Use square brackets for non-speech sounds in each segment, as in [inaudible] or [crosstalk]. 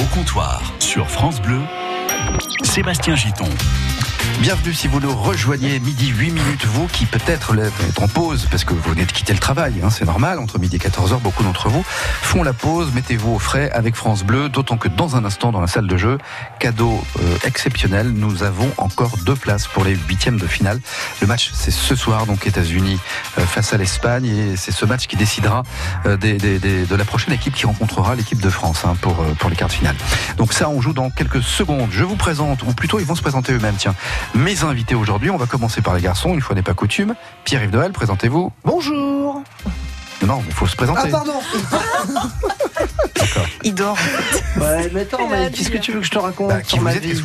Au comptoir, sur France Bleu, Sébastien Giton. Bienvenue si vous nous rejoignez midi 8 minutes, vous qui peut-être êtes en pause parce que vous venez de quitter le travail, hein, c'est normal, entre midi et 14h, beaucoup d'entre vous font la pause, mettez-vous au frais avec France Bleu, d'autant que dans un instant dans la salle de jeu, cadeau euh, exceptionnel, nous avons encore deux places pour les huitièmes de finale. Le match c'est ce soir, donc États-Unis euh, face à l'Espagne et c'est ce match qui décidera euh, des, des, des, de la prochaine équipe qui rencontrera l'équipe de France hein, pour, pour les quarts de finale. Donc ça on joue dans quelques secondes. Je vous présente, ou plutôt ils vont se présenter eux-mêmes, tiens mes invités aujourd'hui. On va commencer par les garçons, une fois n'est pas coutume. Pierre-Yves Noël, présentez-vous. Bonjour. Non, il faut se présenter. Ah, pardon. [laughs] [laughs] Il dort. Ouais, mais attends, mais qu'est-ce que tu veux que je te raconte Bah, qui sur vous ma êtes vie Deux,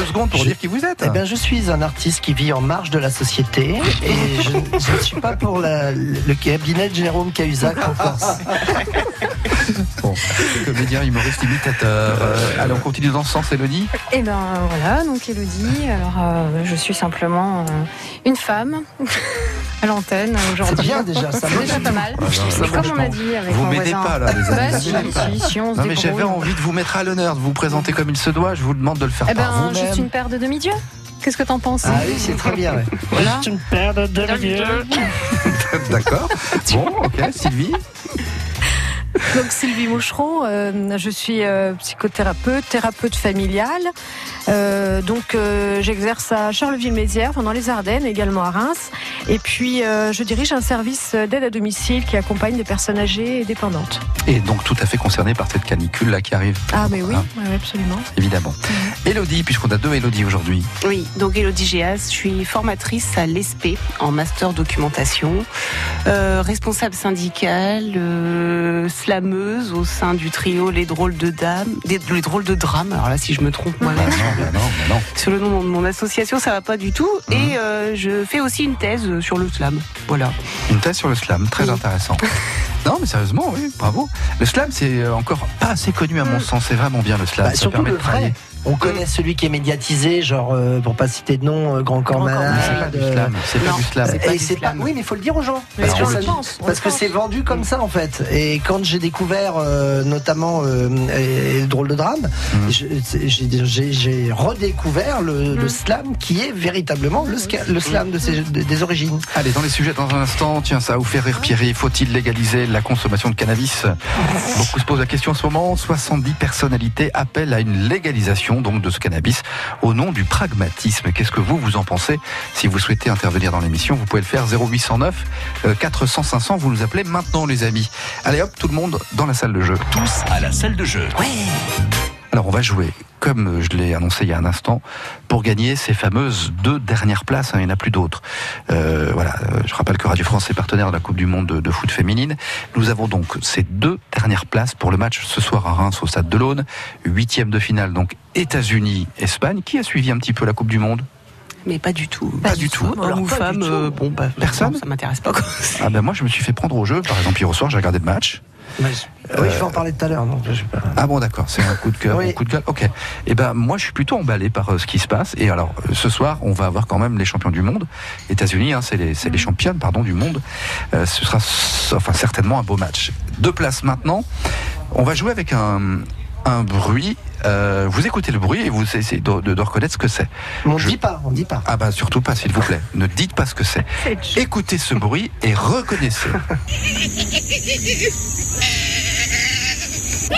deux secondes pour Je- dire qui vous êtes. Eh bien, je suis un artiste qui vit en marge de la société et je, ne suis pas pour la- le cabinet de Jérôme Cahuzac en Corse. [laughs] Bon, comédien, humoriste, imitateur. Euh, allez, on continue dans ce sens, Elodie. Et ben voilà, donc Elodie. Alors euh, je suis simplement euh, une femme [laughs] à l'antenne C'est aujourd'hui. bien déjà, ça C'est déjà pas mal. Ah, non, Et comme on a dit avec Vous mon m'aidez voisin. pas là, les amis. Bah, si, on se Non mais j'avais envie de vous mettre à l'honneur, de vous présenter comme il se doit. Je vous demande de le faire Eh par ben, vous-même. juste une paire de demi-dieux. Qu'est-ce que t'en penses? Ah oui, c'est très bien. ouais. Voilà. Juste une paire de demi-dieux. [laughs] D'accord. Bon, ok, Sylvie. Donc Sylvie Moucheron, euh, je suis euh, psychothérapeute, thérapeute familiale. Euh, donc euh, j'exerce à Charleville-Mézières, dans les Ardennes, également à Reims. Et puis euh, je dirige un service d'aide à domicile qui accompagne des personnes âgées et dépendantes. Et donc tout à fait concerné par cette canicule là qui arrive. Ah mais oui, Hein, oui, absolument. évidemment. Elodie, puisqu'on a deux Elodie aujourd'hui. Oui, donc Elodie Géas, je suis formatrice à l'ESP en master documentation, euh, responsable syndicale, euh, slameuse au sein du trio Les Drôles de Dames, Les Drôles de Drames. Alors là, si je me trompe, moi, là, Bah non, bah non, bah non. sur le nom de mon association, ça va pas du tout. Et euh, je fais aussi une thèse sur le slam. Voilà. Une thèse sur le slam, très Oui. intéressant. [laughs] Non, mais sérieusement, oui, bravo. Le slam, c'est encore pas assez connu à mon sens. C'est vraiment bien le slam. Bah, Ça permet de travailler. vrai. On connaît celui qui est médiatisé, genre, euh, pour pas citer de nom, euh, Grand Corps Malade. C'est pas du euh, slam. C'est pas non. du slam. C'est pas et du c'est pas, slam. oui, mais il faut le dire aux gens. Parce que, le pense, parce c'est vendu comme ça en fait. Et quand j'ai découvert euh, notamment euh, et le drôle de drame, Mhm. j'ai- redécouvert le, le Mhm. slam qui est véritablement le, ska- le slam de ses- de- des origines. Allez, dans les sujets dans un instant, tiens, ça va vous faire rire Pierre. Faut-il légaliser la consommation de cannabis? Beaucoup se posent la question en ce moment. 70 personnalités appellent à une légalisation donc de ce cannabis au nom du pragmatisme. Qu'est-ce que vous, vous en pensez? Si vous souhaitez intervenir dans l'émission, vous pouvez le faire 0809 euh, 400 500. Vous nous appelez maintenant, les amis. Allez hop, tout le monde dans la salle de jeu. Tous à la salle de jeu. Alors on va jouer, comme je l'ai annoncé il y a un instant, pour gagner ces fameuses deux dernières places. hein, il n'y en a plus d'autres. Euh, voilà, je rappelle que Radio France est partenaire de la Coupe du Monde de, de foot féminine. Nous avons donc ces deux dernières places pour le match ce soir à Reims au Stade de l'Aune. Huitième de finale, donc États-Unis-Espagne. Qui a suivi un petit peu la Coupe du Monde? Mais pas du tout. Pas du tout. Homme ou femme, euh, bon, bah, Personne non, Ça m'intéresse pas. quoi. Ah ben moi je me suis fait prendre au jeu. Par exemple hier au soir j'ai regardé le match. Oui, je vais en parler tout à l'heure. pas. Ah bon d'accord, c'est un coup de cœur, Oui. un coup de gueule. Ok. Et ben moi je suis plutôt emballé par euh, ce qui se passe. Et alors euh, ce soir on va avoir quand même les champions du monde. États-Unis, hein, c'est les, les championnes pardon du monde. Euh, ce sera enfin certainement un beau match. Deux places maintenant. On va jouer avec un un bruit. Euh, vous écoutez le bruit et vous essayez de, de- de reconnaître ce que c'est. On Je- dit pas, on dit pas. Ah bah surtout pas s'il vous plaît. [laughs] Ne dites pas ce que c'est. Écoutez ce bruit et reconnaissez. [laughs] [laughs]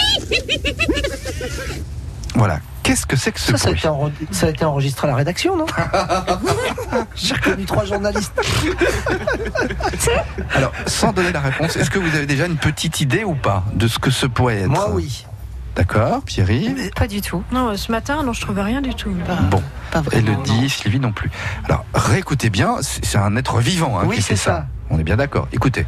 Voilà. Qu'est-ce que c'est que ce Ça, ça a, été enre- ça a été enregistré à la rédaction, non [laughs] J'ai reconnu trois journalistes. [laughs] Alors, sans donner la réponse, est-ce que vous avez déjà une petite idée ou pas de ce que ce pourrait être Moi, oui. D'accord, Pierry Pas du tout. Non, euh, ce matin, non, je trouvais rien du tout. Bon, Pas vraiment. Elodie, non. Sylvie non plus. Alors, réécoutez bien, c'est un être vivant hein, Oui, qui fait c'est ça. ça. On est bien d'accord. Écoutez.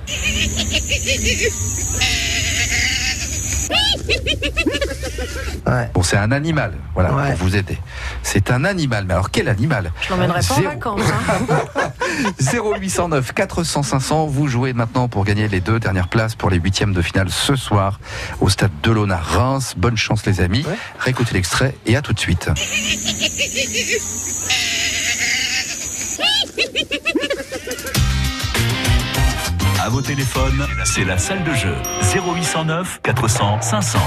[laughs] Ouais. Bon, c'est un animal, voilà, Ouais. pour vous aider. C'est un animal, mais alors quel animal Je l'emmènerai pas en Zéro. vacances. hein. 0809 400 500, vous jouez maintenant pour gagner les deux dernières places pour les huitièmes de finale ce soir au stade de l'Aune à Reims. Bonne chance les amis. Ouais. Réécoutez l'extrait et à tout de suite. [laughs] À vos téléphones, c'est la salle de jeu. 0809 400 500.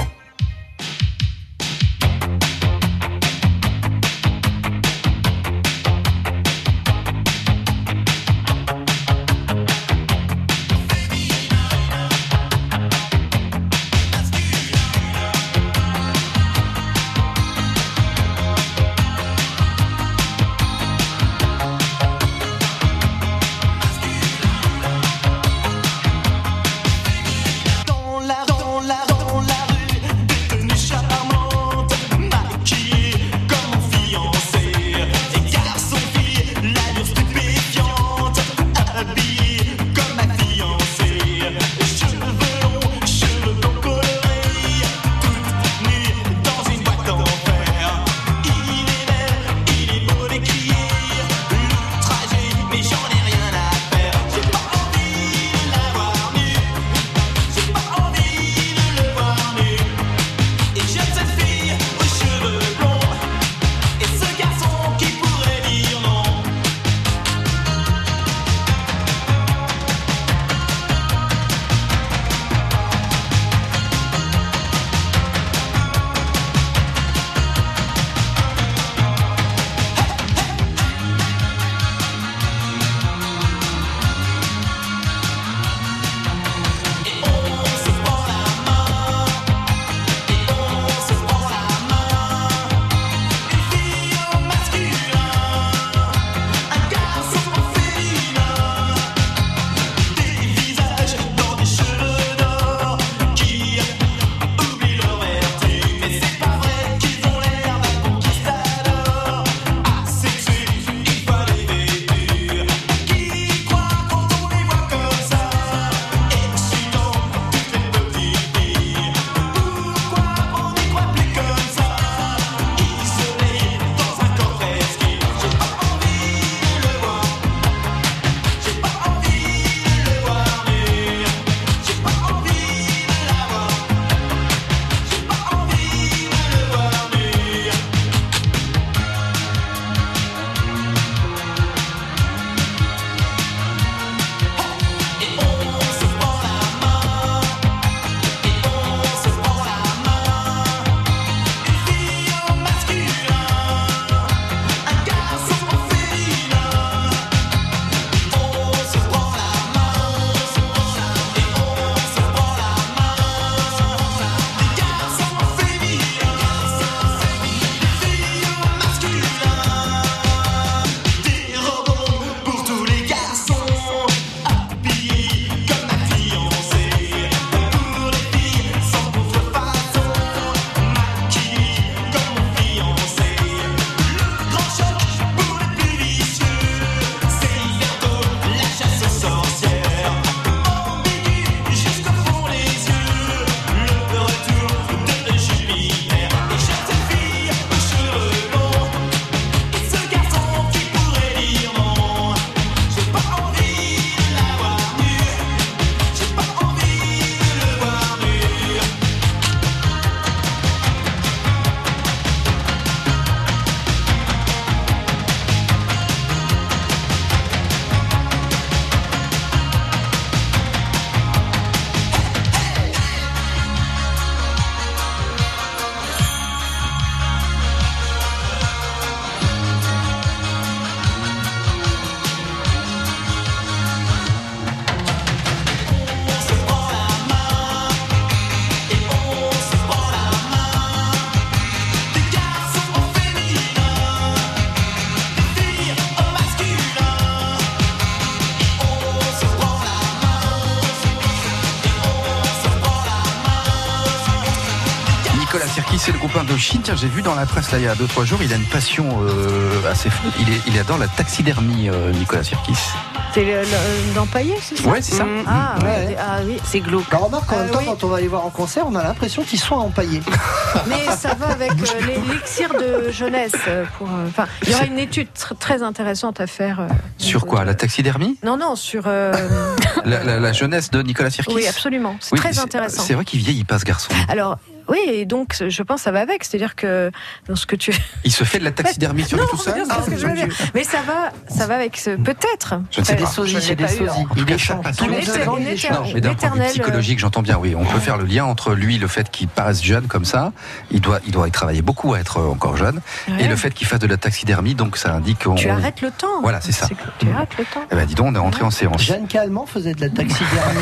De Chine. Tiens, j'ai vu dans la presse là il y a 2-3 jours, il a une passion euh, assez folle. Il, est- il adore la taxidermie, euh, Nicolas Sirkis. C'est le- c'est ça Ouais, c'est ça. Mm. Ah, Ouais. ouais. ah oui. C'est glauque. Bah, remarque, en même temps, oui. quand on va les voir en concert, on a l'impression qu'ils sont empaillés. [laughs] Mais ça va avec euh, l'élixir de jeunesse. Pour, enfin, il y aura une étude tr- très intéressante à faire. euh, Sur quoi La taxidermie Non, non, sur. euh, [laughs] la, la- la jeunesse de Nicolas Sirkis oui, absolument. C'est Oui, très intéressant. C'est vrai qu'il vieillit pas ce garçon. Alors, oui, et donc je pense que ça va avec. C'est-à-dire que dans ce que tu. Il se fait de la [laughs] taxidermie sur Non, tout seul c'est pas ce que je veux dire. Mais ça va, ça va avec ce. Peut-être. Je ne sais C'est des pas. sosies, je c'est des pas sosies. Il est ça. Non, mais d'un point de vue psychologique, j'entends bien, oui. On peut faire le lien entre lui, le fait qu'il paraisse jeune comme ça, il doit, il doit y travailler beaucoup à être encore jeune, Ouais. et le fait qu'il fasse de la taxidermie, donc ça indique qu'on. Tu arrêtes le temps. Voilà, c'est ça. Tu arrêtes le temps. Eh ben, dis donc, on est entré en séance. Jeanne Calment faisait de la taxidermie.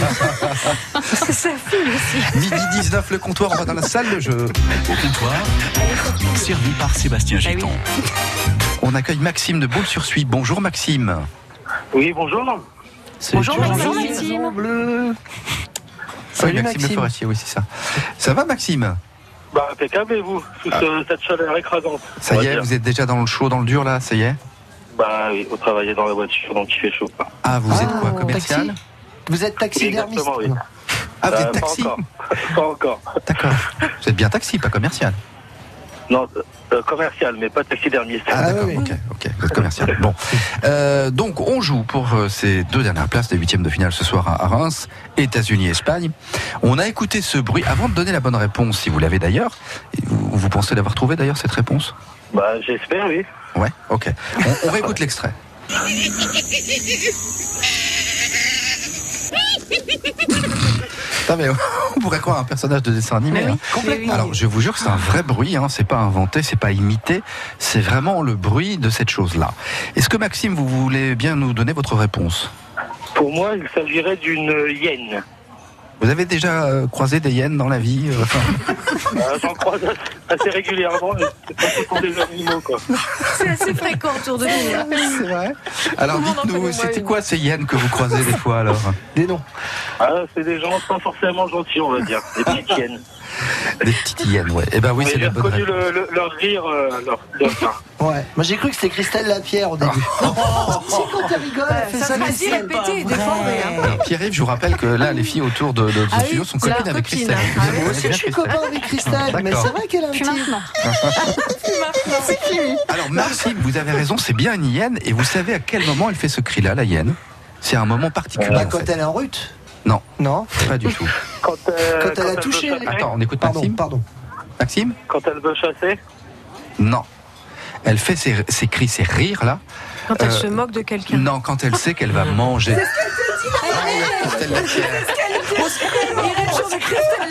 [laughs] C'est sa fille aussi. Midi 19, le comptoir, on va dans la salle de jeu. Au comptoir, servi par Sébastien Ah oui. Giton. On accueille Maxime de Boule-sur-Suy. Bonjour Maxime. Oui, bonjour. Bonjour, Bonjour, Maxime. Maxime. Bleu. Oui, Salut Maxime, le Maxime. forestier, oui, c'est ça. Ça va Maxime? Bah, impeccable, et vous, sous ce- cette chaleur écrasante. Ça on y est, dire. vous êtes déjà dans le chaud, dans le dur là, ça y est? Bah oui, vous travaillez dans la voiture, donc il fait chaud. Ah, vous êtes quoi, Ah, commercial? taxi Vous êtes taxidermiste Exactement, oui. Ah, vous Euh, êtes taxi Pas encore. [laughs] pas encore. D'accord. Vous êtes bien taxi, pas commercial. Non, euh, commercial, mais pas taxidermiste. Ah, Ah, d'accord, oui, oui. ok, ok, vous êtes commercial. [laughs] Bon, Euh, donc on joue pour euh, ces deux dernières places des huitièmes de finale ce soir à Reims, États-Unis, Espagne. On a écouté ce bruit avant de donner la bonne réponse, si vous l'avez d'ailleurs. Vous pensez l'avoir trouvé d'ailleurs cette réponse Bah, j'espère, oui. Ouais, ok. On, on réécoute [laughs] l'extrait. Mais [laughs] on pourrait croire un personnage de dessin animé. Oui, hein. complètement. Alors, je vous jure que c'est un vrai bruit, hein, c'est pas inventé, c'est pas imité, c'est vraiment le bruit de cette chose-là. Est-ce que Maxime, vous voulez bien nous donner votre réponse? Pour moi, il s'agirait d'une hyène. Vous avez déjà euh, croisé des hyènes dans la vie euh, enfin, [laughs] Euh, J'en croise assez régulièrement, mais c'est pas ce sont des animaux, quoi. C'est assez fréquent autour de nous. hein. C'est vrai. Alors dites-nous, c'était quoi ces hyènes que vous croisez des fois alors? Des noms. Ah, c'est des gens pas forcément gentils, on va dire. Des petites hyènes. Des petites hyènes, ouais. Eh ben oui, Mais c'est j'ai la bonne reconnu réponse. le, le- leur rire, euh, leur, leur Ouais. Moi j'ai cru que c'était Christelle Lapierre au début. [laughs] si quand elle rigole, elle fait Ça ça. répété et défendé. hein. Alors, Pierre-Yves, je vous rappelle que là, les filles autour de, de, de Ah ce oui, studio sont copines avec copine, Christelle. hein. Ah oui, bien Je suis copain avec Christelle, mais D'accord. c'est vrai qu'elle a un Puis petit. maintenant. [laughs] Alors Maxime, vous avez raison, c'est bien une hyène et vous savez à quel moment elle fait ce cri-là, la hyène? C'est un moment particulier. Bah, quand elle est en rute. Non. Non. Pas du tout. quand, euh, Quand elle a touché. Attends, on écoute Pardon, Maxime. pardon. Maxime Quand elle veut chasser, Non. Elle fait ses, ses cris, ses rires là. Quand elle Euh, se moque de quelqu'un. Non, quand elle sait qu'elle va manger. Christelle Lapierre.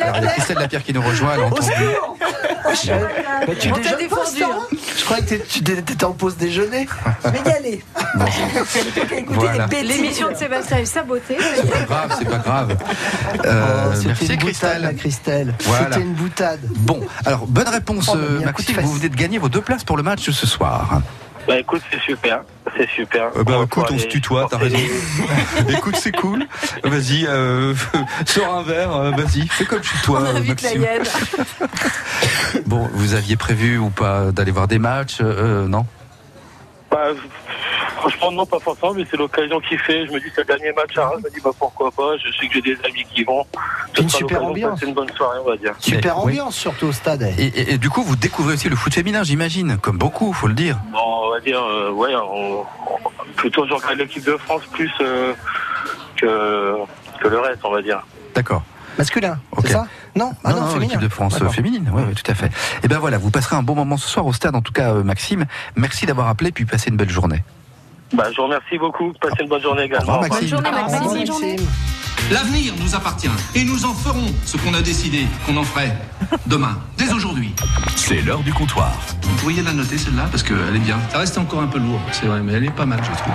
Alors il y a Christelle Lapierre qui nous rejoint, elle a entendu. Bah, tu On t'a déjeunes pas, défendu, hein. hein Je croyais que t'es- tu étais en pause déjeuner. Mais y aller. Voilà. L'émission de Sébastien est sabotée. C'est pas grave, c'est pas grave. Euh, Oh, c'était merci une boutade, Christelle. la Christelle. Voilà. C'était une boutade. Bon, alors bonne réponse Oh, a euh, coup de Maxime, vous venez de gagner vos deux places pour le match de ce soir. Bah écoute, c'est super. C'est super. Euh, bah, écoute, on se tutoie, t'as raison. Écoute, c'est cool. Vas-y, euh, [laughs] sors un verre, euh, vas-y, fais comme chez toi, On la Maxime. Bon, vous aviez prévu ou pas d'aller voir des matchs euh, euh, Non? Bah, franchement, non, pas forcément, mais c'est l'occasion qui fait. Je me dis, c'est le dernier match à Reims. Je me dis, bah pourquoi pas? Je sais que j'ai des amis qui vont. Ce Une super ambiance. passer une bonne soirée, on va dire. Super Mais, oui. ambiance, surtout au stade. et, et- et du coup, vous découvrez aussi le foot féminin, j'imagine, comme beaucoup, faut le dire. Bon, on va dire, euh, ouais, on, on- plutôt je regarde l'équipe de France plus euh, que, que le reste, on va dire. D'accord. Masculin, Ok. c'est ça? Non, ah non, non, l'équipe de France féminine, oui, oui, tout à fait. Et ben voilà, vous passerez un bon moment ce soir au stade, en tout cas, euh, Maxime. Merci d'avoir appelé, puis passez une belle journée. Bah, je vous remercie beaucoup. Passez une bonne journée également. Au revoir. Maxime. Bonne journée, Au revoir, Maxime. Maxime. L'avenir nous appartient et nous en ferons ce qu'on a décidé qu'on en ferait demain, dès aujourd'hui. C'est l'heure du comptoir. Vous pourriez la noter celle-là parce qu'elle est bien. Ça reste encore un peu lourd, c'est vrai, mais elle est pas mal, je trouve.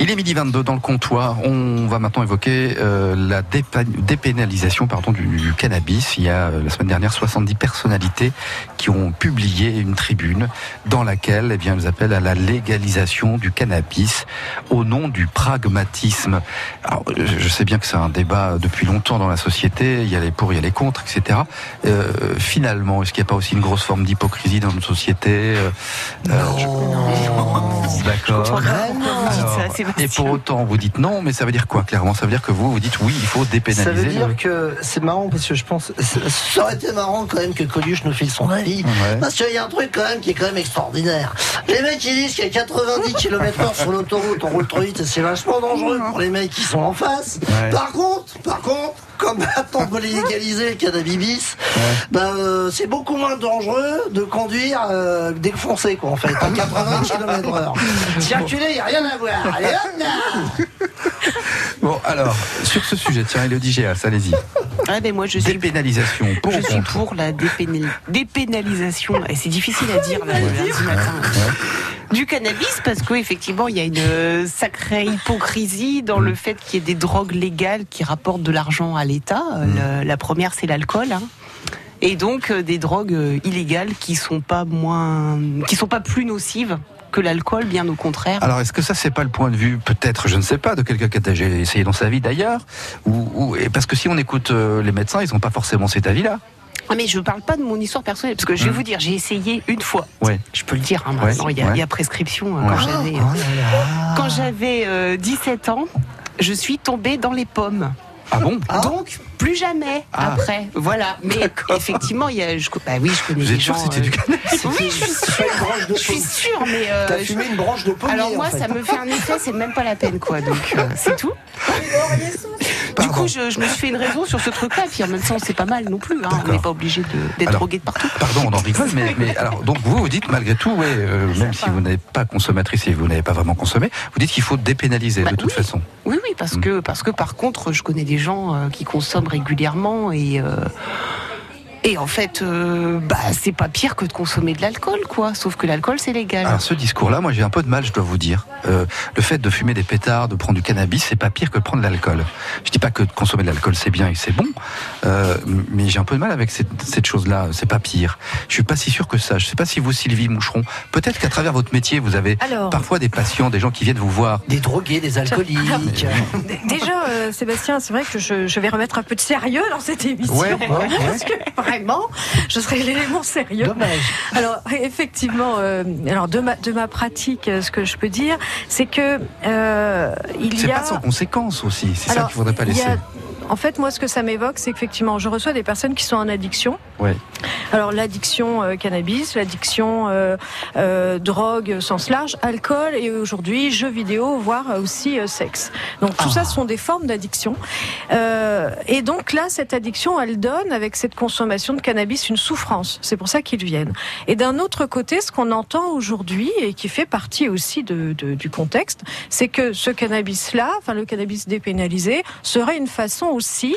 Il est midi 22 dans le comptoir. On va maintenant évoquer euh, la dépa- dépénalisation pardon, du, du cannabis. Il y a euh, la semaine dernière 70 personnalités qui ont publié une tribune dans laquelle eh bien, elles appellent à la légalisation du cannabis au nom du pragmatisme. Alors, je sais bien que c'est un débat depuis longtemps dans la société. Il y a les pour, il y a les contre, etc. Euh, finalement, Est-ce qu'il n'y a pas aussi une grosse forme d'hypocrisie dans notre société euh, euh, je- D'accord. Ça, Sébastien. et pour autant, vous dites non, mais ça veut dire quoi Clairement, ça veut dire que vous, vous dites oui, il faut Ça dépénaliser. veut dire le- que c'est marrant parce que je pense ça ça aurait été marrant quand même que Coluche nous file son avis Ouais. parce qu'il y a un truc quand même qui est quand même extraordinaire. Les mecs ils disent qu'il y a 90 [laughs] km/h sur l'autoroute, on roule trop vite et c'est vachement dangereux pour les mecs qui sont en face. Ouais. Par contre, par contre, comme maintenant on peut légaliser le cannabis, ben, euh, c'est beaucoup moins dangereux de conduire euh, défoncé quoi en fait à 80 km/h. [laughs] Circuler, il n'y a rien à voir. Allez Bon, alors, sur ce sujet, tiens, Elodie Géas, allez-y. Ah, ben moi, je suis Dépénalisation, pour Je suis pour la dépénal- dépénalisation, et c'est difficile à dire là, le lundi matin, du cannabis parce qu'effectivement il y a une euh, sacrée hypocrisie dans le fait qu'il y ait des drogues légales qui rapportent de l'argent à l'État. Euh, le- La première c'est l'alcool. hein. Et donc euh, des drogues euh, illégales qui sont pas moins, qui sont pas plus nocives que l'alcool, bien au contraire. Alors, est-ce que ça, c'est pas le point de vue, peut-être, je ne sais pas, de quelqu'un qui a déjà essayé dans sa vie d'ailleurs ou, ou- et Parce que si on écoute euh, les médecins, ils n'ont pas forcément cet avis-là. Ah, mais je ne parle pas de mon histoire personnelle, parce que je vais vous dire, j'ai essayé une fois. Ouais. Je peux le dire, hein, maintenant, Ouais, il, y a, ouais. il y a prescription. hein, Ouais. Quand j'avais, Oh quand j'avais euh, 17 ans, je suis tombée dans les pommes. Ah bon? Donc, plus jamais Ah. après. Voilà. Mais effectivement, il y a, je, bah oui, je connais Vous des êtes sûr gens. que c'était du euh, cannabis [laughs] Oui, je suis sûre. de Je suis pomme. sûre, mais. euh, T'as je- fumé une branche de pommier. Alors moi, en fait. ça me fait un effet, c'est même pas la peine, quoi. Donc euh, [laughs] c'est tout. Du coup, je, je me suis fait une raison sur ce truc-là. Puis en même temps, c'est pas mal non plus. Hein. On n'est pas obligé de- d'être drogué de partout. Pardon, on en rigole, mais, [laughs] mais alors, donc vous, vous dites malgré tout, ouais, euh, même si vous n'êtes pas consommatrice et vous n'avez pas vraiment consommé, vous dites qu'il faut dépénaliser Bah de toute oui. façon. Oui, oui, parce Mm. que parce que par contre, je connais des gens euh, qui consomment régulièrement et euh, et en fait, euh, bah c'est pas pire que de consommer de l'alcool, quoi. Sauf que l'alcool, c'est légal. Alors ce discours-là, moi j'ai un peu de mal, je dois vous dire. Euh, le fait de fumer des pétards, de prendre du cannabis, c'est pas pire que de prendre de l'alcool. Je dis pas que de consommer de l'alcool c'est bien et c'est bon, euh, mais j'ai un peu de mal avec cette, cette chose-là. C'est pas pire. Je suis pas si sûr que ça. Je sais pas si vous, Sylvie Moucheron, peut-être qu'à travers votre métier, vous avez Alors. parfois des patients, des gens qui viennent vous voir. Des drogués, des alcooliques. D- Déjà, euh, Sébastien, c'est vrai que je, je vais remettre un peu de sérieux dans cette émission. Ouais, ouais, [laughs] ouais. Parce que vraiment, je serai l'élément sérieux. Dommage. Alors effectivement, euh, alors de ma de ma pratique, euh, ce que je peux dire, c'est que euh, il C'est y a pas sans conséquence aussi. C'est ça qu'il faudrait pas laisser. En fait, moi, ce que ça m'évoque, c'est qu'effectivement, je reçois des personnes qui sont en addiction. Ouais. Alors, l'addiction euh, cannabis, l'addiction euh, euh, drogue, sens large, alcool et aujourd'hui jeux vidéo, voire aussi sexe. Donc, tout ça sont des formes d'addiction. Et donc là, cette addiction, elle donne avec cette consommation de cannabis une souffrance. C'est pour ça qu'ils viennent. Et d'un autre côté, ce qu'on entend aujourd'hui et qui fait partie aussi de, de- du contexte, c'est que ce cannabis-là, enfin le cannabis dépénalisé, serait une façon aussi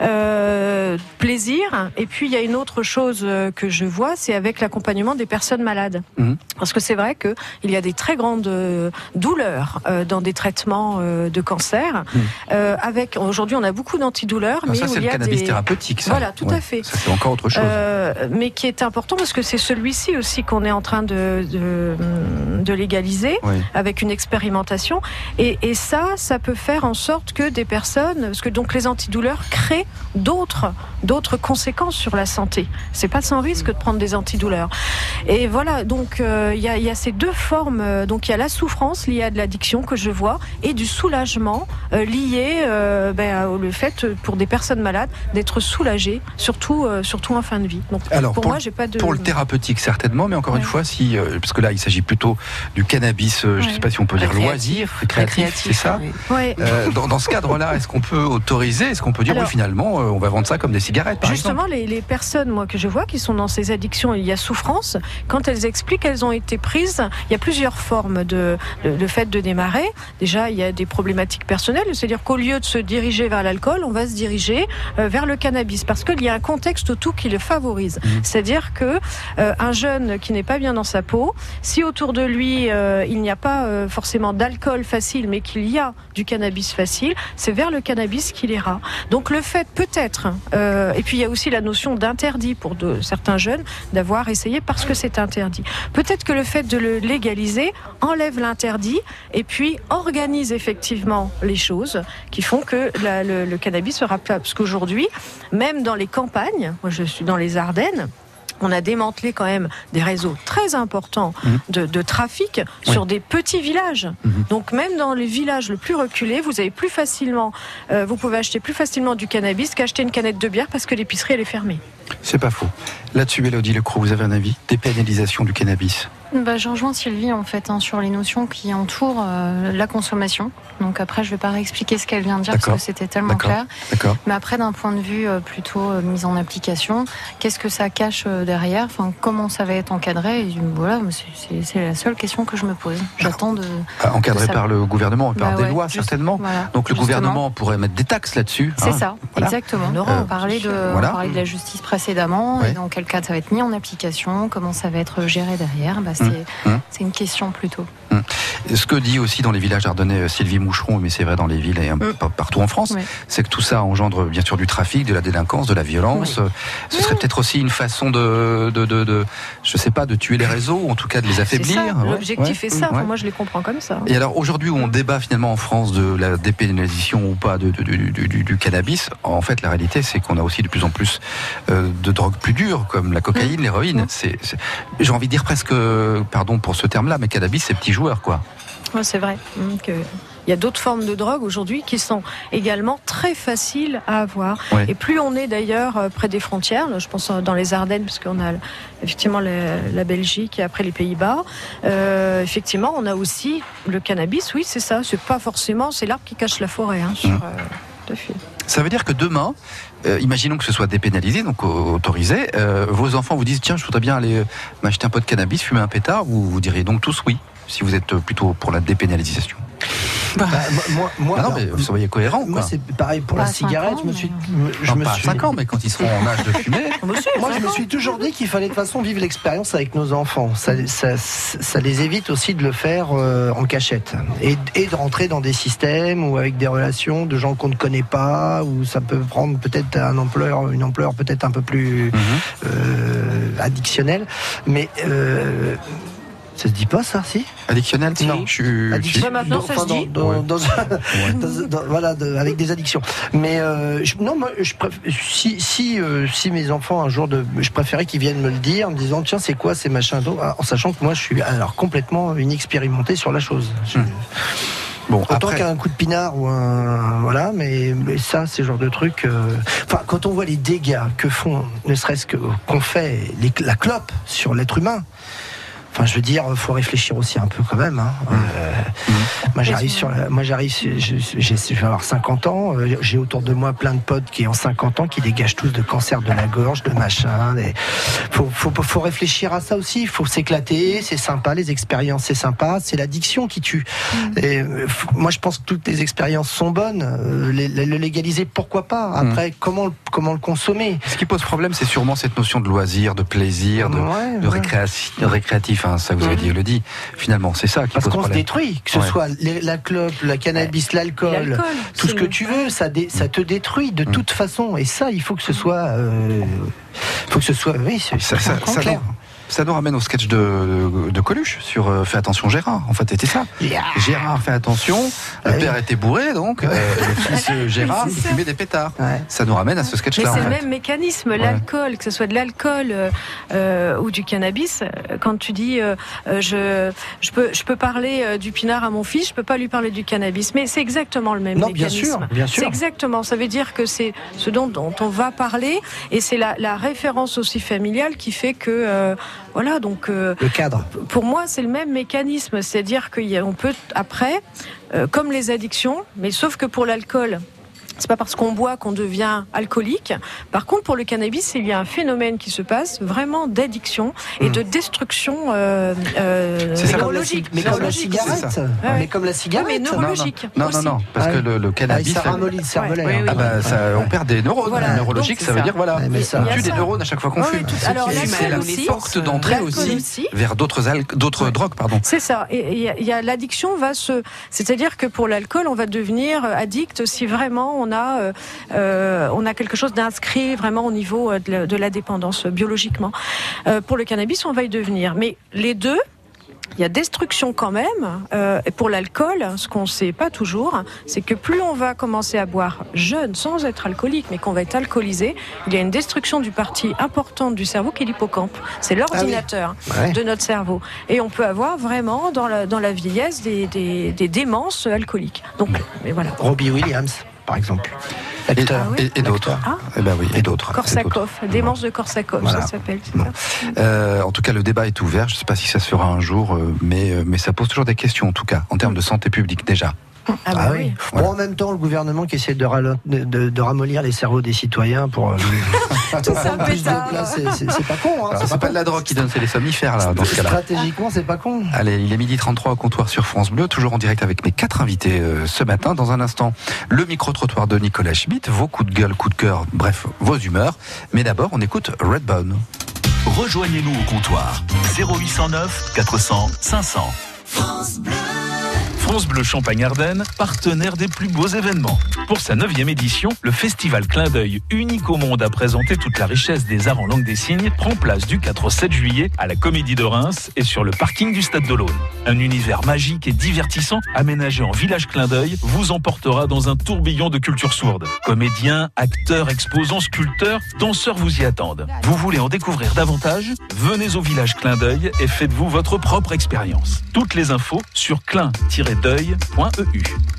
euh, plaisir. Et puis il y a une autre chose euh, que je vois, c'est avec l'accompagnement des personnes malades. Mhm. Parce que c'est vrai que il y a des très grandes euh, douleurs dans des traitements de cancer. Mhm. Euh, avec aujourd'hui, on a beaucoup d'antidouleurs, Ah, mais ça où c'est il le y a cannabis des thérapeutique. Ça. Voilà, tout à fait. Ça c'est encore autre chose. euh, mais qui est important parce que c'est celui-ci aussi qu'on est en train de, de, de légaliser Oui. avec une expérimentation. Et, et ça, ça peut faire en sorte que des personnes, parce que donc les antidouleurs créent d'autres d'autres conséquences sur la santé. C'est pas sans risque de prendre des antidouleurs. Et voilà, donc euh, il y, a, il y a ces deux formes. euh, Donc il y a la souffrance liée à de l'addiction que je vois et du soulagement euh, lié euh, ben, au le fait pour des personnes malades d'être soulagées, surtout surtout en fin de vie. Donc Alors, pour, pour moi, j'ai pas de Pour le thérapeutique, certainement, mais encore une Ouais. fois, si, parce que là, il s'agit plutôt du cannabis, je ne sais Ouais. pas si on peut dire loisir, récréatif, c'est ça oui. Ouais. Dans, dans ce cadre-là, est-ce qu'on peut autoriser, est-ce qu'on peut dire, Alors- oui, finalement, euh, on va vendre ça comme des cigarettes, par Justement, exemple les, les personnes, moi, que je vois, qui sont dans ces addictions, il y a souffrance. Quand elles expliquent qu'elles ont été prises, il y a plusieurs formes de le, le fait de démarrer. Déjà, il y a des problématiques personnelles, c'est-à-dire qu'au lieu de se diriger vers l'alcool, on va se diriger euh, vers le cannabis, parce qu'il y a un contexte autour qui le favorise. Mhm. C'est-à-dire que euh, un jeune qui n'est pas bien dans sa peau, si autour de lui il n'y a pas forcément d'alcool facile, mais qu'il y a du cannabis facile, c'est vers le cannabis qu'il ira. Donc le fait peut-être, euh, et puis il y a aussi la notion d'interdit pour certains jeunes d'avoir essayé parce que c'est interdit. Peut-être que le fait de le légaliser enlève l'interdit et puis organise effectivement les choses qui font que le cannabis sera plat. Parce qu'aujourd'hui, même dans les campagnes, moi je suis dans les Ardennes, on a démantelé quand même des réseaux très importants Mhm. de, de trafic sur des petits villages. Mhm. Donc même dans les villages le plus reculés, vous avez plus facilement, euh, vous pouvez acheter plus facilement du cannabis qu'acheter une canette de bière parce que l'épicerie elle est fermée. C'est pas faux. Là-dessus, Elodie Lecroux, vous avez un avis? Dépénalisation du cannabis. Bah, je rejoins Sylvie en fait hein, sur les notions qui entourent euh, la consommation. Donc après, je vais pas réexpliquer ce qu'elle vient de dire parce que c'était tellement clair. Mais après, d'un point de vue euh, plutôt euh, mise en application, qu'est-ce que ça cache euh, derrière? Enfin, comment ça va être encadré? Et, Voilà, c'est- la seule question que je me pose. J'attends de. Ah, Encadré par le gouvernement par Bah des ouais, lois, juste- certainement. voilà, Donc le justement. gouvernement pourrait mettre des taxes là-dessus. C'est hein. ça, Voilà. exactement. On on parlait de, voilà. on parlait de la justice précédemment, Ouais. et dans quel cas ça va être mis en application, comment ça va être géré derrière. Bah, c'est. C'est une question plutôt. Ce que dit aussi dans les villages ardennais euh, Sylvie Moucheron, mais c'est vrai dans les villes et un peu Mm. partout en France, c'est que tout ça engendre bien sûr du trafic, de la délinquance, de la violence. Euh, Ce serait peut-être aussi une façon de, de, de, de- je sais pas, de tuer les réseaux, ou en tout cas de les affaiblir. l'objectif ouais, est ça. Enfin, moi je les comprends comme ça. Et alors aujourd'hui où on débat finalement en France de la dépénalisation ou pas du- cannabis, en fait la réalité c'est qu'on a aussi de plus en plus euh, de drogues plus dures comme la cocaïne, l'héroïne. J'ai envie de dire presque, pardon pour ce terme-là, mais cannabis c'est petit joueur quoi. Ouais, c'est vrai. que Il y a d'autres formes de drogue aujourd'hui qui sont également très faciles à avoir. Et plus on est d'ailleurs euh, près des frontières, je pense euh, dans les Ardennes, parce qu'on a effectivement la, la Belgique et après les Pays-Bas, euh, effectivement on a aussi le cannabis, oui c'est ça, c'est pas forcément, c'est l'arbre qui cache la forêt. Hein, sur, euh, tout à fait. Ça veut dire que demain, euh, imaginons que ce soit dépénalisé, donc autorisé, vos enfants vous disent tiens je voudrais bien aller m'acheter un pot de cannabis, fumer un pétard, vous, vous diriez donc tous oui, si vous êtes plutôt pour la dépénalisation. Bah, moi, moi, Ah non mais vous soyez cohérent moi c'est pareil pour Pas la cigarette. ans, je me suis, mais- je Non, me pas suis- à 5 ans, mais quand ils seront en âge de fumer. [laughs] Moi, je me suis toujours dit qu'il fallait de toute façon vivre l'expérience avec nos enfants. Ça, ça, ça les évite aussi de le faire euh, en cachette et, et de rentrer dans des systèmes ou avec des relations de gens qu'on ne connaît pas, où ça peut prendre peut-être un ampleur, une ampleur peut-être un peu plus Mhm. euh, addictionnelle. Mais euh, ça se dit pas ça, si? Addictionnel Non. je suis. Addiction. Ouais, maintenant, Dans- ça se dit. [laughs] voilà, de- avec des addictions. Mais euh, je- non, moi, je préf- si si euh, si mes enfants un jour de, je préférais qu'ils viennent me le dire, en me disant tiens c'est quoi ces machins d'eau, en sachant que moi je suis alors complètement inexpérimenté sur la chose. Je- Hmm. Bon, Autant après, qu'un coup de pinard ou un voilà, mais, mais ça, c'est le genre de truc. euh, Enfin, quand on voit les dégâts que font, ne serait-ce que qu'on fait les- la clope sur l'être humain. Enfin, je veux dire, faut réfléchir aussi un peu quand même. hein. Euh, Moi, j'arrive sur, la- moi, j'arrive, je, je- j'ai- je vais avoir 50 ans. euh, J'ai autour de moi plein de potes qui ont 50 ans, qui dégagent tous de cancer de la gorge, de machin. des- Faut, faut, faut réfléchir à ça aussi. Il faut s'éclater. C'est sympa, les expériences, c'est sympa. C'est l'addiction qui tue. Et, euh, f- moi, je pense que toutes les expériences sont bonnes. Euh, les- les- le légaliser, pourquoi pas? Après, comment, le- comment le consommer? Ce qui pose problème, c'est sûrement cette notion de loisir, de plaisir, de, Ouais, de ouais. récréati- de récréatif. Ça, vous avez dit, Elodie. Finalement, c'est ça qui Parce qu'on se détruit, que ce Ouais. soit les- la clope, la cannabis, l'alcool, L'alcool, tout ce que le- tu veux, ça, dé- ça te détruit de Mm. toute façon. Et ça, il faut que ce soit, euh, faut que ce soit, oui, c'est Ça, ça, c'est ça clair. Ça nous ramène au sketch de, de Coluche sur euh, Fais attention Gérard. En fait, c'était ça. Yeah. Gérard, fais attention. Le Ah oui. père était bourré, donc euh, le fils [laughs] Gérard Oui, il fumait des pétards. Ouais. Ça nous ramène à ce Mais sketch-là. c'est le fait. même mécanisme, l'alcool, que ce soit de l'alcool euh, euh, ou du cannabis. Quand tu dis je, je, peux, je peux parler du pinard à mon fils, je peux pas lui parler du cannabis. Mais c'est exactement le même Non, bien mécanisme. sûr, bien sûr. C'est exactement. Ça veut dire que c'est ce dont, dont on va parler et c'est la, la référence aussi familiale qui fait que voilà donc. euh, Le cadre. pour moi, c'est le même mécanisme, c'est-à-dire qu'on peut après, euh, comme les addictions, mais sauf que pour l'alcool. C'est pas parce qu'on boit qu'on devient alcoolique. Par contre, pour le cannabis, il y a un phénomène qui se passe vraiment d'addiction et de destruction euh, euh, neurologique. Mais comme la Neurologique. cigarette. Mais comme la Ouais, cigarette. mais neurologique. Non, non, non, parce Ah que oui. le, le Ah, cannabis. ça ça- ramollit le cervelet. Hein. Ah bah, ça, on perd des neurones Donc, ça veut dire voilà. Ouais, mais ça- on tue des neurones à chaque fois qu'on Ouais, fume. c'est la porte d'entrée aussi, vers d'autres al- d'autres drogues, pardon. C'est ça. Et l'addiction va se, c'est-à-dire que pour l'alcool, on va devenir addict si vraiment on a, euh, euh, on a quelque chose d'inscrit vraiment au niveau euh, de la, de la dépendance biologiquement. Euh, pour le cannabis, on va y devenir. Mais les deux. il y a destruction quand même. Euh, et pour l'alcool, ce qu'on ne sait pas toujours, c'est que plus on va commencer à boire jeune, sans être alcoolique, mais qu'on va être alcoolisé, il y a une destruction du parti importante du cerveau qui est l'hippocampe. C'est l'ordinateur Ouais. de notre cerveau. Et on peut avoir vraiment dans la, dans la vieillesse des, des, des démences alcooliques. Donc, mais voilà. Robbie Williams, par exemple. Et, Acteur. et- et d'autres. Ah. Eh ben oui, et d'autres. Korsakov, démence de Korsakov, Voilà. ça s'appelle. Bon. Euh, en tout cas, le débat est ouvert. Je ne sais pas si ça se fera un jour, euh, mais, euh, mais ça pose toujours des questions, en tout cas, en termes de santé publique déjà. Ah, bah oui. Bon, en même temps, le gouvernement qui essaie de, ralo- de, de- de ramollir les cerveaux des citoyens pour, euh, [laughs] [laughs] c'est- c'est c'est pas con. Hein, Alors, c'est C'est pas con. de la drogue qui donne, c'est les somnifères, là, dans ce cas-là. Stratégiquement, c'est pas con. Allez, il est midi 33 au comptoir sur France Bleu, toujours en direct avec mes quatre invités euh, ce matin. Dans un instant, le micro-trottoir de Nicolas Schmitt, vos coups de gueule, coups de cœur, bref, vos humeurs. Mais d'abord, on écoute Redbone. Rejoignez-nous au comptoir 0809 400 500. France Bleu Champagne-Ardenne, partenaire des plus beaux événements. Pour sa neuvième édition, le festival Clin d'œil, unique au monde à présenter toute la richesse des arts en langue des signes, prend place du 4 au 7 juillet à la Comédie de Reims et sur le parking du Stade de. Un univers magique et divertissant, aménagé en village Clin d'œil, vous emportera dans un tourbillon de culture sourde. Comédiens, acteurs, exposants, sculpteurs, danseurs vous y attendent. Vous voulez en découvrir davantage? Venez au village Clin d'œil et faites-vous votre propre expérience. Toutes les infos sur clin-deuil.eu. Yeah.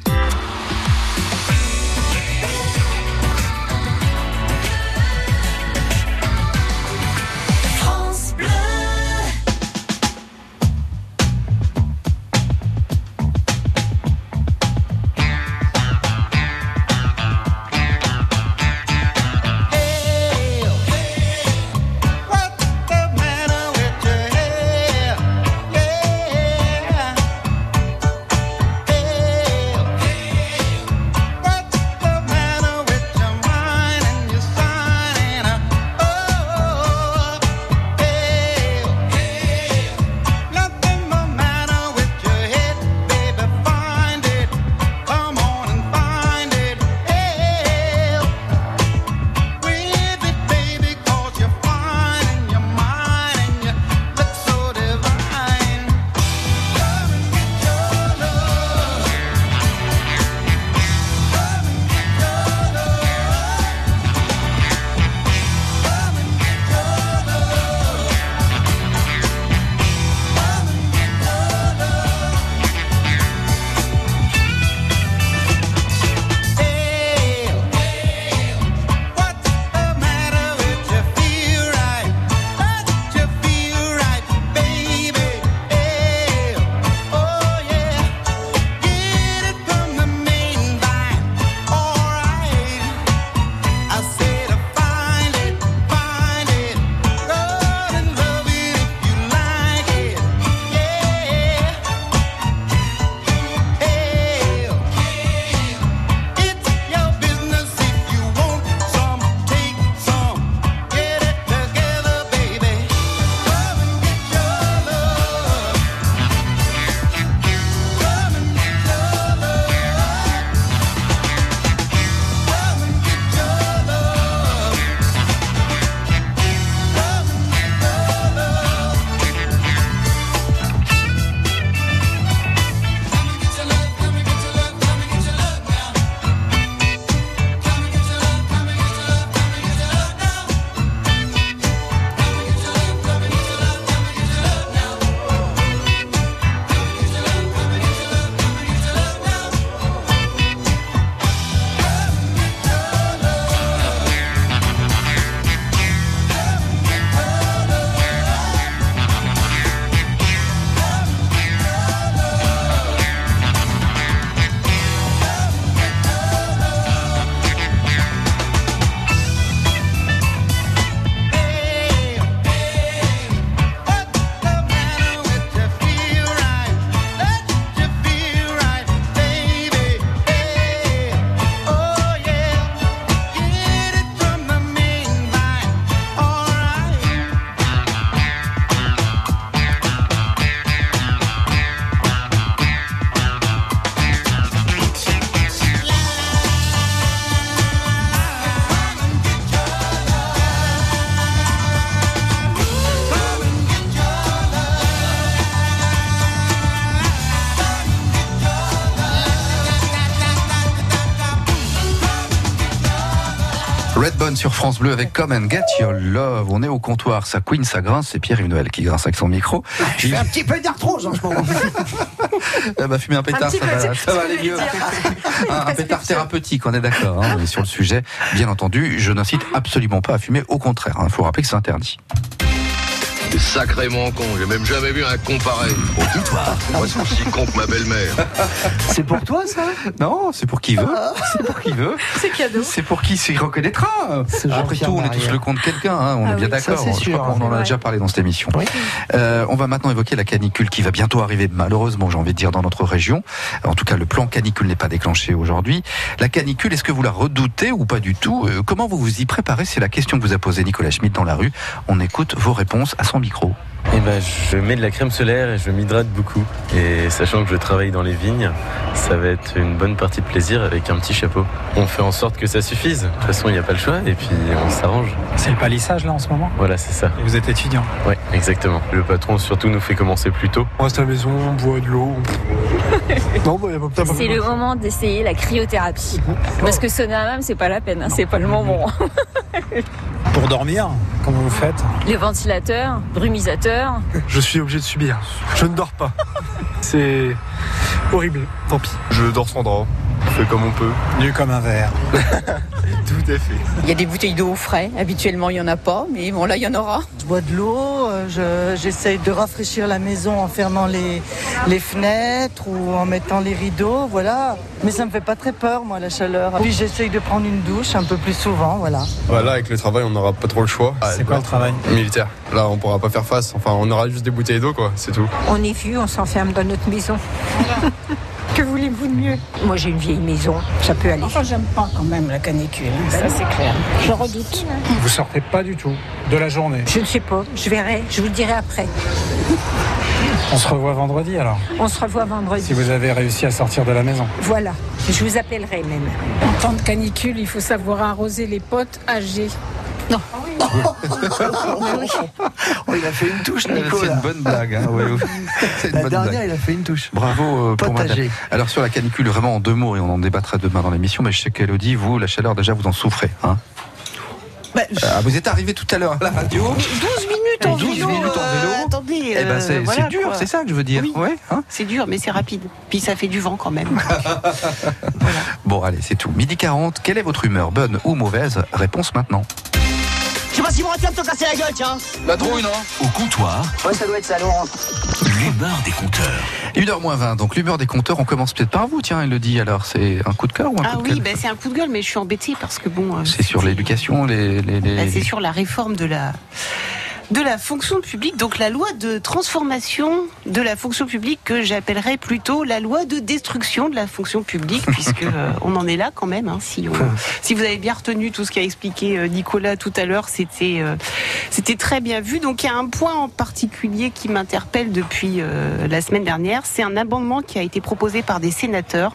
Sur France Bleu avec Come and Get Your Love. On est au comptoir, ça queen, ça grince. C'est Pierre Noël qui grince avec son micro. Je fais un petit peu d'arthrose en ce moment. Elle va fumer un pétard, petit ça, va, peu, ça va aller mieux. [laughs] Un, un pétard thérapeutique, on est d'accord. Hein, sur le sujet, bien entendu, je n'incite absolument pas à fumer. Au contraire, il faut rappeler que c'est interdit. T'es sacrément con, j'ai même jamais vu un con pareil. Au comptoir. Moi, c'est aussi con que ma belle-mère. [laughs] C'est pour toi ça Non, c'est pour qui veut. C'est pour qui veut. [laughs] C'est cadeau. C'est pour qui s'y reconnaîtra. Après tout, on est tous le compte de quelqu'un, hein, on Ah est bien oui, ça, d'accord. c'est Je crois sûr, qu'on en a vrai. déjà parlé dans cette émission. Oui. Euh, on va maintenant évoquer la canicule qui va bientôt arriver, malheureusement, j'ai envie de dire, dans notre région. En tout cas, le plan canicule n'est pas déclenché aujourd'hui. La canicule, est-ce que vous la redoutez ou pas du tout? Euh, Comment vous vous y préparez? C'est la question que vous a posée Nicolas Schmitt dans la rue. On écoute vos réponses à son micro. Eh ben, je mets de la crème solaire et je m'hydrate beaucoup. Et sachant que je travaille dans les vignes, ça va être une bonne partie de plaisir avec un petit chapeau. On fait en sorte que ça suffise. De toute façon, il n'y a pas le choix et puis on s'arrange. C'est le palissage là en ce moment? Voilà, c'est ça. Et vous êtes étudiant? Oui, exactement. Le patron surtout nous fait commencer plus tôt. On reste à la maison, on boit de l'eau. [laughs] non, bah, y a pas- C'est le moment d'essayer la cryothérapie. Parce que sonner à même, c'est pas la peine, hein, c'est pas le moment. [laughs] Pour dormir, comment vous faites? Le ventilateur, brumisateur. Je suis obligé de subir. Je ne dors pas. C'est horrible. Tant pis. Je dors sans drap. Fait comme on peut. Nu comme un verre. [laughs] Tout à fait. Il y a des bouteilles d'eau au frais. Habituellement, il y en a pas, mais bon, là, il y en aura. Je bois de l'eau, euh, je- j'essaye de rafraîchir la maison en fermant les, les fenêtres ou en mettant les rideaux, voilà. Mais ça me fait pas très peur, moi, la chaleur. Puis j'essaye de prendre une douche un peu plus souvent, voilà. Voilà, avec le travail, on n'aura pas trop le choix. C'est quoi le travail? Militaire. Là, on pourra pas faire face. Enfin, on aura juste des bouteilles d'eau, quoi. C'est tout. On est vieux, on s'enferme dans notre maison. [laughs] mieux Moi, j'ai une vieille maison, ça peut aller. Enfin, j'aime pas quand même la canicule. Ça, c'est clair. Je redoute. Vous sortez pas du tout de la journée. Je ne sais pas, je verrai, je vous le dirai après. [laughs] On se revoit vendredi alors. On se revoit vendredi. Si vous avez réussi à sortir de la maison. Voilà, je vous appellerai même. En temps de canicule, il faut savoir arroser les potes âgés. Oh, il a fait une touche, C'est Nico. une là. bonne blague. hein, ouais, ouais. [laughs] C'est une La bonne dernière, blague. il a fait une touche. Bravo euh, pour Potager. madame. Alors sur la canicule, vraiment en deux mots, et on en débattra demain dans l'émission, mais je sais qu'Elodie, vous, la chaleur, déjà, vous en souffrez. Hein Bah, Ah, vous êtes arrivé tout à l'heure à la radio 12 minutes en 12 vélo. minutes en euh, vélo. attendez, Eh ben, c'est euh, voilà, c'est dur, c'est ça que je veux dire. Oui. Ouais, hein C'est dur, mais c'est rapide. Puis ça fait du vent quand même. [laughs] bon, allez, c'est tout. Midi 40, quelle est votre humeur, bonne ou mauvaise? Réponse maintenant. Je sais pas si mon va te casser la gueule, tiens. La trouille, non Au comptoir, Ouais, ça doit être ça, Laurent. l'humeur des compteurs. 1h moins 20, donc l'humeur des compteurs, on commence peut-être par vous, tiens, Elodie. Alors, c'est un coup de cœur ou un Ah coup de oui, gueule ben, c'est un coup de gueule, mais je suis embêtée parce que bon. euh, C'est sur l'éducation, les. les, les- bah, c'est sur la réforme de la de la fonction publique, donc la loi de transformation de la fonction publique que j'appellerais plutôt la loi de destruction de la fonction publique, puisque [laughs] euh, on en est là quand même. hein, si, on- si vous avez bien retenu tout ce qu'a expliqué euh, Nicolas tout à l'heure, c'était euh, c'était très bien vu. Donc il y a un point en particulier qui m'interpelle depuis euh, la semaine dernière, c'est un amendement qui a été proposé par des sénateurs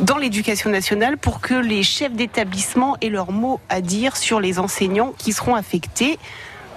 dans l'éducation nationale pour que les chefs d'établissement aient leur mot à dire sur les enseignants qui seront affectés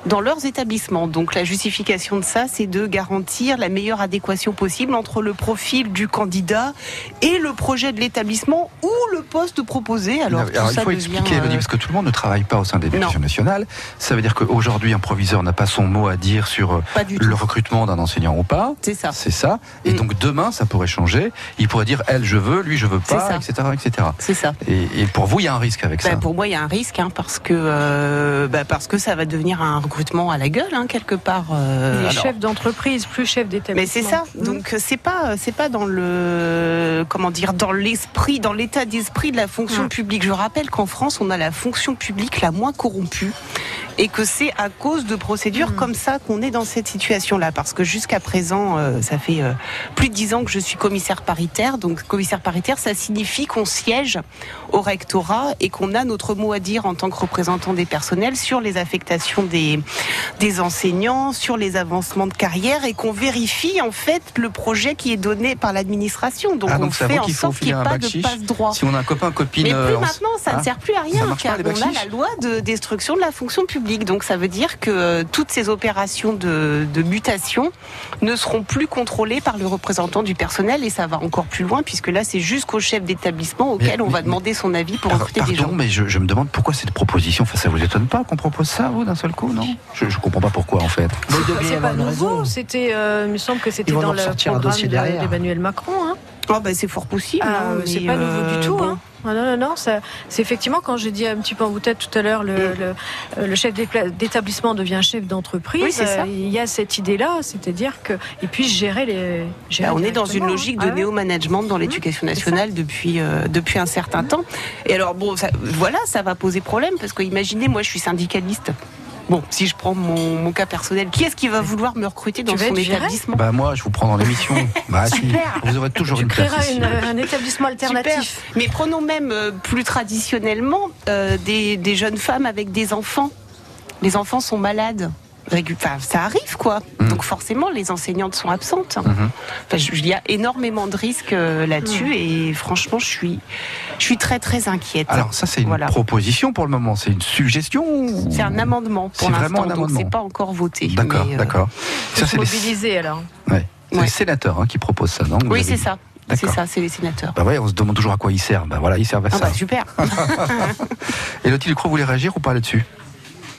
dans leurs établissements. Donc la justification de ça, c'est de garantir la meilleure adéquation possible entre le profil du candidat et le projet de l'établissement ou le poste proposé. Alors, tout Alors, il ça faut expliquer, euh, parce que tout le monde ne travaille pas au sein de l'éducation nationale. Ça veut dire qu'aujourd'hui, un proviseur n'a pas son mot à dire sur euh, le tout. recrutement d'un enseignant ou pas. C'est ça. C'est ça. Et Mm. donc demain, ça pourrait changer. Il pourrait dire, elle, je veux, lui, je veux pas, etc., etc. C'est ça. Et, et pour vous, il y a un risque avec Bah, ça. pour moi, il y a un risque hein, parce que euh, bah, parce que ça va devenir un recrutement à la gueule hein, quelque part. euh, Les alors- chefs d'entreprise, plus chefs d'établissement. Mais c'est ça. Mmh. Donc c'est pas c'est pas dans le comment dire dans l'esprit dans l'état d'esprit de la fonction Mm. publique. Je rappelle qu'en France on a la fonction publique la moins corrompue et que c'est à cause de procédures Mm. comme ça qu'on est dans cette situation-là. Parce que jusqu'à présent, euh, ça fait euh, plus de dix ans que je suis commissaire paritaire. Donc commissaire paritaire, ça signifie qu'on siège au rectorat et qu'on a notre mot à dire en tant que représentant des personnels sur les affectations des, des enseignants, sur les avancements de carrière et qu'on vérifie en fait le projet qui est donné par l'administration. Donc Ah, on donc fait en sorte qu'il n'y ait pas de chiche passe droit. Si on a un copain, copine. Mais euh, plus en- maintenant, ça Hein ne sert plus à rien, car on a la loi de destruction de la fonction publique. Donc ça veut dire que euh, toutes ces opérations de, de mutation ne seront plus contrôlées par le représentant du personnel et ça va encore plus loin puisque là c'est jusqu'au chef d'établissement auquel Mais- on va mais- demander son avis pour recruter des gens. pardon, mais je, je me demande pourquoi cette proposition. Enfin, ça vous étonne pas qu'on propose ça, vous, d'un seul coup, non? Je, je comprends pas pourquoi, en fait. C'est pas nouveau, c'était, euh, il me semble que c'était dans le programme dossier de- derrière. d'Emmanuel Macron. Hein. Oh, bah, c'est fort possible. Ah, hein, c'est pas nouveau euh, du tout. bon. Hein. Ah non, non, non, c'est effectivement quand j'ai dit un petit peu en boutade tout à l'heure, le, le, euh, le chef d'établissement devient chef d'entreprise. Oui, c'est ça. Euh, Il y a cette idée-là, c'est-à-dire qu'il puisse gérer les. gérer Bah, on est dans une logique hein. de Ah ouais. néo-management dans l'éducation nationale depuis, euh, depuis un certain temps. Et alors, bon, ça- voilà, ça va poser problème parce que imaginez, moi, je suis syndicaliste. Bon, si je prends mon, mon cas personnel, qui est-ce qui va vouloir me recruter dans son établissement? Bah, moi, je vous prends dans l'émission. [laughs] bah, si. Super. Vous aurez toujours Tu une place créeras ici. une- un établissement alternatif. Super. Mais prenons même euh, plus traditionnellement euh, des, des jeunes femmes avec des enfants. Les enfants sont malades. Enfin, ça arrive quoi. Mm. Donc forcément, les enseignantes sont absentes. Enfin, je- il y a énormément de risques euh, là-dessus et franchement, je suis, je suis très très inquiète. Alors, ça, c'est une Voilà. proposition pour le moment. C'est une suggestion ou- C'est un amendement pour C'est vraiment l'instant, un donc amendement. c'est pas encore voté. D'accord, euh, d'accord. Ça, c'est les, Mobilisé alors. ouais. C'est Ouais. les sénateurs hein, qui proposent ça, non Vous Oui, avez c'est ça. C'est ça, c'est les sénateurs. Bah ouais, on se demande toujours à quoi ils servent. Bah voilà, ils servent à Ah ça. bah super. [laughs] Et Lottie Ducrot, vous voulez réagir ou pas là-dessus?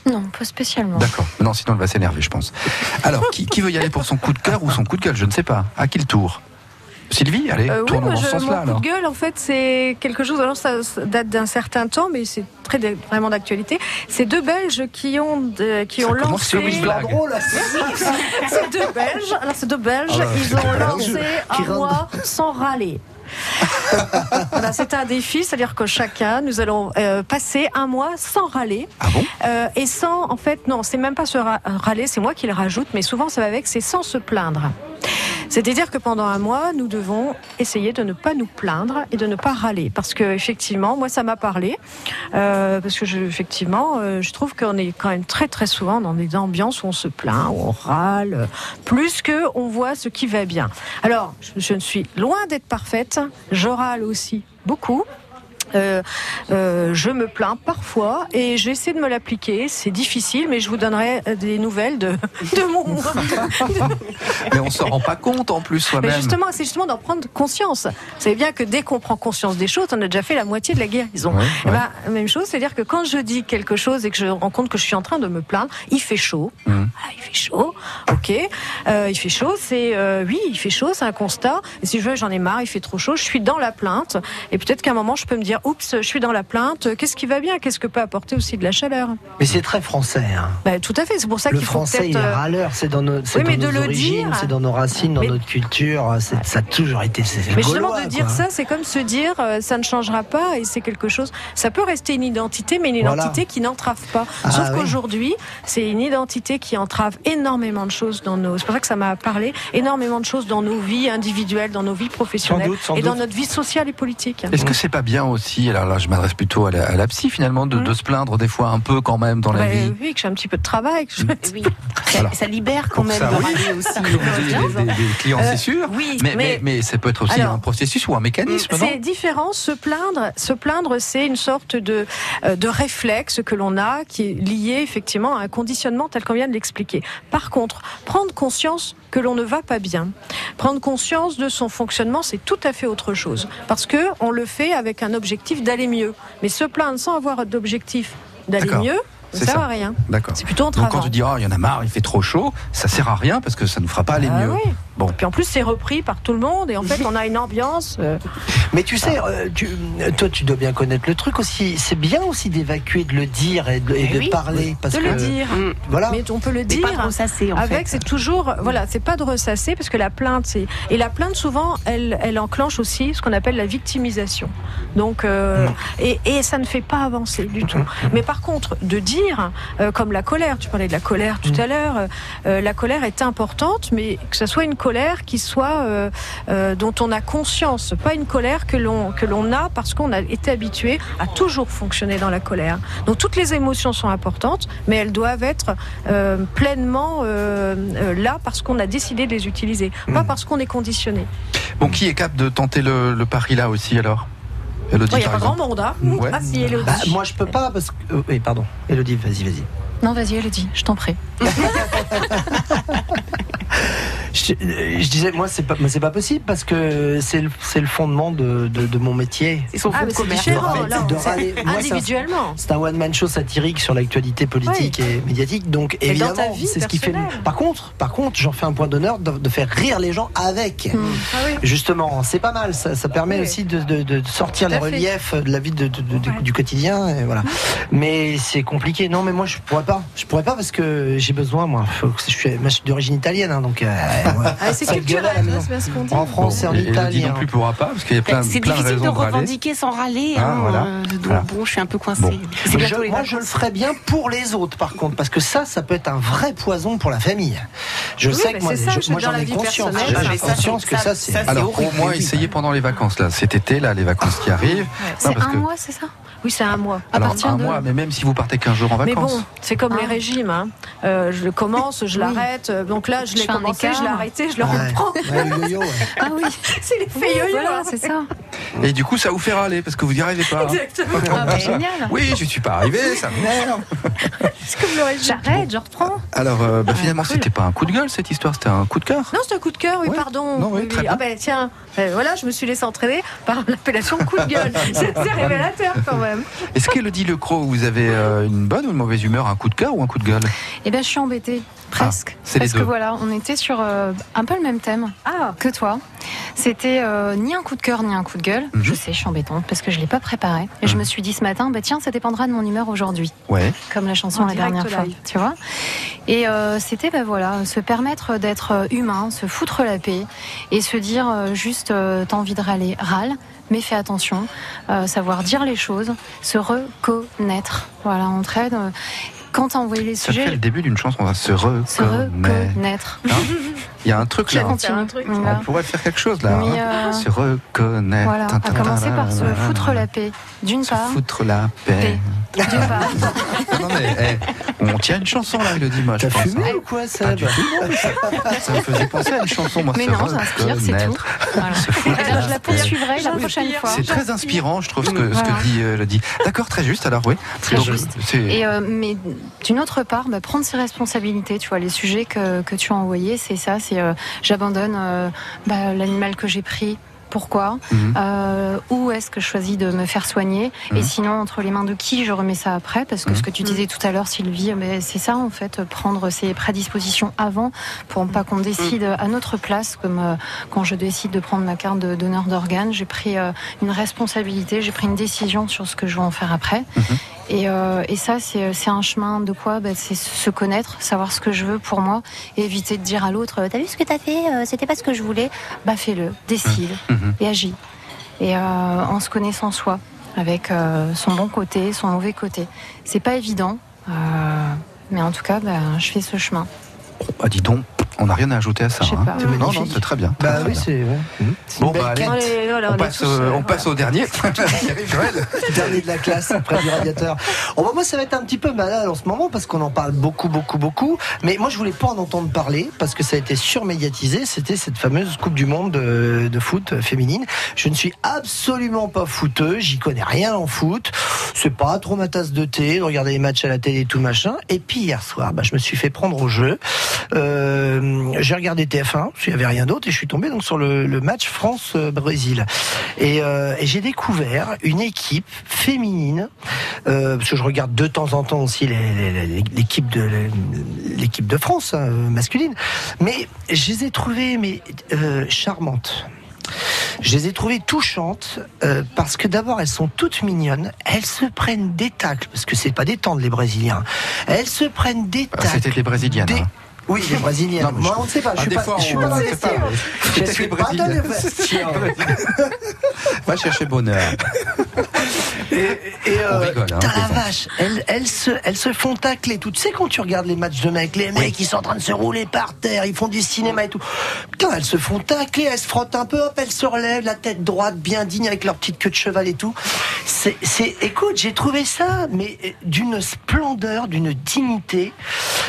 Non, pas spécialement. D'accord. Non, sinon elle va s'énerver, je pense. Alors, qui, qui veut y aller pour son coup de cœur ou son coup de gueule? Je ne sais pas. À qui le tour? Sylvie, allez, Euh, oui, tournons moi, dans je- ce sens-là mon coup de gueule, en fait, c'est quelque chose. Alors, ça, ça date d'un certain temps, mais c'est très vraiment d'actualité. C'est deux Belges qui ont de- qui Ça ont lancé. c'est deux Belges. Alors, c'est deux Belges. Ah ils ont lancé un mois sans râler. [laughs] voilà, c'est un défi, c'est-à-dire que chacun, nous allons euh, passer un mois sans râler. Ah bon? Euh, et sans, en fait, non, c'est même pas se râler, c'est moi qui le rajoute, mais souvent ça va avec, c'est sans se plaindre. C'est-à-dire que pendant un mois, nous devons essayer de ne pas nous plaindre et de ne pas râler, parce que effectivement, moi, ça m'a parlé, euh, parce que je, effectivement, euh, je trouve qu'on est quand même très très souvent dans des ambiances où on se plaint, où on râle, plus que on voit ce qui va bien. Alors, je, je ne suis loin d'être parfaite, je râle aussi beaucoup. Euh, euh, je me plains parfois et j'essaie de me l'appliquer. C'est difficile, mais je vous donnerai euh, des nouvelles de, [laughs] de mon. Mais on s'en rend pas compte en plus soi-même. justement, c'est justement d'en prendre conscience. Vous savez bien que dès qu'on prend conscience des choses, on a déjà fait la moitié de la guérison. Ouais, Eh ouais. ben, même chose, c'est-à-dire que quand je dis quelque chose et que je rends compte que je suis en train de me plaindre, il fait chaud. Mhm. Ah, il fait chaud, ok. Euh, il fait chaud, c'est oui, il fait chaud, c'est un constat. Et si je veux, j'en ai marre, il fait trop chaud, je suis dans la plainte. Et peut-être qu'à un moment, je peux me dire, oups, je suis dans la plainte. Qu'est-ce qui va bien? Qu'est-ce que peut apporter aussi de la chaleur? Mais c'est très français. Hein. Ben, Tout à fait. C'est pour ça Le qu'il faut français, il est euh, râleur. C'est dans nos, c'est Oui, mais dans de nos le origines, dire- c'est dans nos racines, dans Mais- notre culture. Ça a toujours été. c'est Mais justement, gaulois, de dire quoi. ça, c'est comme se dire euh, ça ne changera pas et c'est quelque chose. Ça peut rester une identité, mais une Voilà. identité qui n'entrave pas. Ah, Sauf oui. qu'aujourd'hui, c'est une identité qui entrave énormément de choses dans nos. C'est pour ça que ça m'a parlé. Énormément de choses dans nos vies individuelles, dans nos vies professionnelles doute, sans et dans doute. notre vie sociale et politique. Est-ce que c'est pas bien aussi, alors là je m'adresse plutôt à la, à la psy finalement, de, de se plaindre des fois un peu quand même dans la Bah, vie oui, que j'ai un petit peu de travail. que je- Oui. Ça, Alors, ça libère quand même ça, de oui. aussi. des, des- des clients, Euh, c'est sûr. oui, mais, mais, mais- mais ça peut être aussi Alors, un processus ou un mécanisme, C'est différent. Se plaindre, se plaindre, c'est une sorte de euh, de réflexe que l'on a qui est lié effectivement à un conditionnement tel qu'on vient de l'expliquer. Par contre, prendre conscience que l'on ne va pas bien, prendre conscience de son fonctionnement, c'est tout à fait autre chose. Parce que on le fait avec un objectif d'aller mieux. Mais se plaindre sans avoir d'objectif d'aller mieux, ça sert ça. à rien. D'accord. C'est plutôt en Donc quand travail. tu dis, oh, il y en a marre, il fait trop chaud, ça sert à rien parce que ça nous fera pas aller Ah mieux. oui. Bon. Puis en plus, c'est repris par tout le monde et en fait, on a une ambiance. euh, [laughs] Mais tu sais, euh, tu- toi, tu dois bien connaître le truc aussi. C'est bien aussi d'évacuer, de le dire et de, et de oui, parler. Parce de que, le dire. Voilà. Mais on peut le dire. pas de ressasser, en avec, c'est toujours, voilà, c'est pas de ressasser parce que la plainte, c'est et la plainte souvent, elle, elle enclenche aussi ce qu'on appelle la victimisation. Donc, euh, et, et ça ne fait pas avancer du tout. Mais par contre, de dire, euh, comme la colère, tu parlais de la colère tout à l'heure, euh, la colère est importante, mais que ce soit une colère qui soit euh, dont on a conscience, pas une colère que l'on que l'on a parce qu'on a été habitué à toujours fonctionner dans la colère. Donc toutes les émotions sont importantes, mais elles doivent être pleinement là parce qu'on a décidé de les utiliser, pas parce qu'on est conditionné. Bon, qui est capable de tenter le, le pari là aussi alors? Elodie, Il n'y a pas grand monde, hein Ouais. Ah si, Élodie. Bah, moi, je peux pas parce que. euh, oui, pardon. Elodie, vas-y, vas-y. Non, vas-y, elle dit, je t'en prie. [laughs] Je, je disais, moi, c'est pas, c'est pas possible parce que c'est le, c'est le fondement de, de, de mon métier. Ils sont Ah, mais différent, c'est un- individuellement. C'est un one-man show satirique sur l'actualité politique et médiatique. Donc, Mais dans évidemment, c'est ce qui fait. Par contre, par contre, j'en fais un point d'honneur de, de faire rire les gens avec. Ah oui. Justement, c'est pas mal. Ça, ça permet aussi de, de- de sortir les fait. reliefs de la vie de- de- de- du- du quotidien. Et voilà. Mais c'est compliqué. Non, mais moi, je pourrais pas. Je pourrais pas parce que j'ai besoin, moi. Faut que je suis, moi, je suis d'origine italienne, hein, donc. euh, ouais. Ah, c'est culturel, c'est ce qu'on dit. En français, en Et- italien. non plus pourra pas parce qu'il y a plein, C'est plein de difficile raisons de revendiquer sans râler. Ah, hein, voilà. euh, donc Voilà. bon, je suis un peu. Bon. C'est les moi, je le ferais bien pour les autres, par contre, parce que ça, ça peut être un vrai poison pour la famille. Je Oui, sais que moi, c'est c'est j'en ai conscience. J'ai ça, conscience que ça, c'est. c'est Alors au moins essayez pendant les vacances là, cet été là, les vacances qui arrivent. C'est un mois, c'est ça? Oui, c'est un mois. À Alors partir un de... mois, mais même si vous partez 15 jours en Mais vacances. bon, c'est comme les Ah. régimes. Hein. Euh, je le commence, je [laughs] Oui. l'arrête. Donc là, je l'ai commencé, écart. je l'ai arrêté, je le Ouais. reprends. Ouais, ouais. [laughs] Ah oui, [laughs] C'est les oui, voilà, hein. c'est ça. Et du coup, ça vous fait râler parce que vous n'y arrivez pas. hein. Exactement. Ah bah, génial. Oui, je suis pas arrivé, ça m'énerve. C'est comme le régime. J'arrête, je reprends. Alors euh, bah, finalement, cool. c'était pas un coup de gueule cette histoire, c'était un coup de cœur. Non, c'est un coup de cœur, oui, Ouais. pardon. Non, oui, Oui, très oui. bien. Ah ben tiens, euh, voilà, je me suis laissé entraîner par l'appellation coup de gueule. C'est c'est révélateur quand même. Est-ce qu'Elodie Lecros, vous avez euh, une bonne ou une mauvaise humeur, un coup de cœur ou un coup de gueule? Eh ben, je suis embêtée, presque. Ah, Parce que voilà, on était sur euh, un peu le même thème Ah, que toi. C'était euh, ni un coup de cœur ni un coup de gueule. Mhm. Je sais, je suis embêtante parce que je l'ai pas préparé. Et je me suis dit ce matin, bah tiens, ça dépendra de mon humeur aujourd'hui, Ouais. comme la chanson En la dernière fois, tu vois. Et euh, c'était bah voilà, se permettre d'être humain, se foutre la paix et se dire euh, juste, euh, t'as envie de râler, râle. Mais fais attention, euh, savoir dire les choses, se reconnaître. Voilà, entraide. Quand t'as envoyé les Ça sujets, fait le début d'une chanson, on va se se reconnaître. reconnaître. Hein [laughs] Il y a un truc là. un truc. On pourrait faire quelque chose là. Mais, hein. euh, Se reconnaître. Voilà, à commencer par se foutre la paix, d'une Se part. foutre la paix. D'une part. [laughs] Non, mais, eh, on tient une chanson là, moi, je T'as fumé hein. ou quoi, Pas Seb du tout, non, mais ça, ça me faisait penser à une chanson, moi, Mais se non, ça inspire, c'est tout. [laughs] Voilà. Se Eh bien, je la paix. poursuivrai la prochaine fois. C'est très inspirant, je trouve, ce que, ce que dit euh, Elodie. D'accord, très juste, alors oui. Très Donc, juste. Et euh, mais d'une autre part, bah, prendre ses responsabilités. Tu vois, les sujets que, que tu as envoyés, c'est ça. C'est euh, j'abandonne euh, bah, l'animal que j'ai pris. Pourquoi Mhm. Euh, Où est-ce que je choisis de me faire soigner Et Mhm. sinon, entre les mains de qui je remets ça après Parce que Mhm. ce que tu disais tout à l'heure, Sylvie, mais c'est ça en fait, prendre ses prédispositions avant pour pas qu'on décide à notre place. Comme euh, quand je décide de prendre ma carte de donneur d'organes, j'ai pris euh, une responsabilité, j'ai pris une décision sur ce que je vais en faire après. Et, euh, et ça, c'est c'est un chemin de quoi? Bah, C'est se connaître, savoir ce que je veux pour moi, et éviter de dire à l'autre T'as vu ce que t'as fait? Euh, C'était pas ce que je voulais. Bah fais-le, décide Mhm. et agis. Et euh, en se connaissant soi, avec euh, son bon côté, son mauvais côté. C'est pas évident, euh, mais en tout cas, bah, je fais ce chemin. Ah, dis donc, on n'a rien à ajouter à ça. Hein. pas. Non, non, c'est très bien. Bah Très oui, bien. c'est. ouais. Bon, bah, allez. voilà, On passe, euh, on au dernier. [laughs] Dernier de la classe près du radiateur. Oh, bah, moi, ça va être un petit peu malade en ce moment parce qu'on en parle beaucoup, beaucoup, beaucoup. Mais moi, je voulais pas en entendre parler parce que ça a été surmédiatisé. C'était cette fameuse Coupe du Monde de, de foot féminine. Je ne suis absolument pas footeux. J'y connais rien en foot. C'est pas trop ma tasse de thé de regarder les matchs à la télé et tout machin. Et puis hier soir, bah, je me suis fait prendre au jeu. Euh, j'ai regardé TF1, il n'y avait rien d'autre, et je suis tombé donc sur le, le match France-Brésil. Et, euh, et j'ai découvert une équipe féminine, euh, parce que je regarde de temps en temps aussi l'équipe de l'équipe de France hein, masculine, mais je les ai trouvées mais euh, charmantes. Je les ai trouvées touchantes euh, parce que d'abord elles sont toutes mignonnes, elles se prennent des tacles parce que c'est pas des tendres les Brésiliens, elles se prennent des Ah, tacles. C'était les Brésiliennes. Des- hein. Oui, les Brésiliennes. Non, mais Moi, je- on ne sait pas. Je Ah, suis pas, fois, je suis pas dans les. Je suis pas dans les Brésiliennes. vestiaires. Va chercher bonheur. [laughs] Et, et, euh, rigole, hein, la vache, elles, elles, se, elles se font tacler tout. Tu sais quand tu regardes les matchs de mecs, les mecs ils sont en train de se rouler par terre, ils font du cinéma et tout. Putain, elles se font tacler, elles se frottent un peu, hop, elles se relèvent, la tête droite, bien digne avec leur petite queue de cheval et tout. C'est, c'est, écoute, j'ai trouvé ça, mais euh, d'une splendeur, d'une dignité.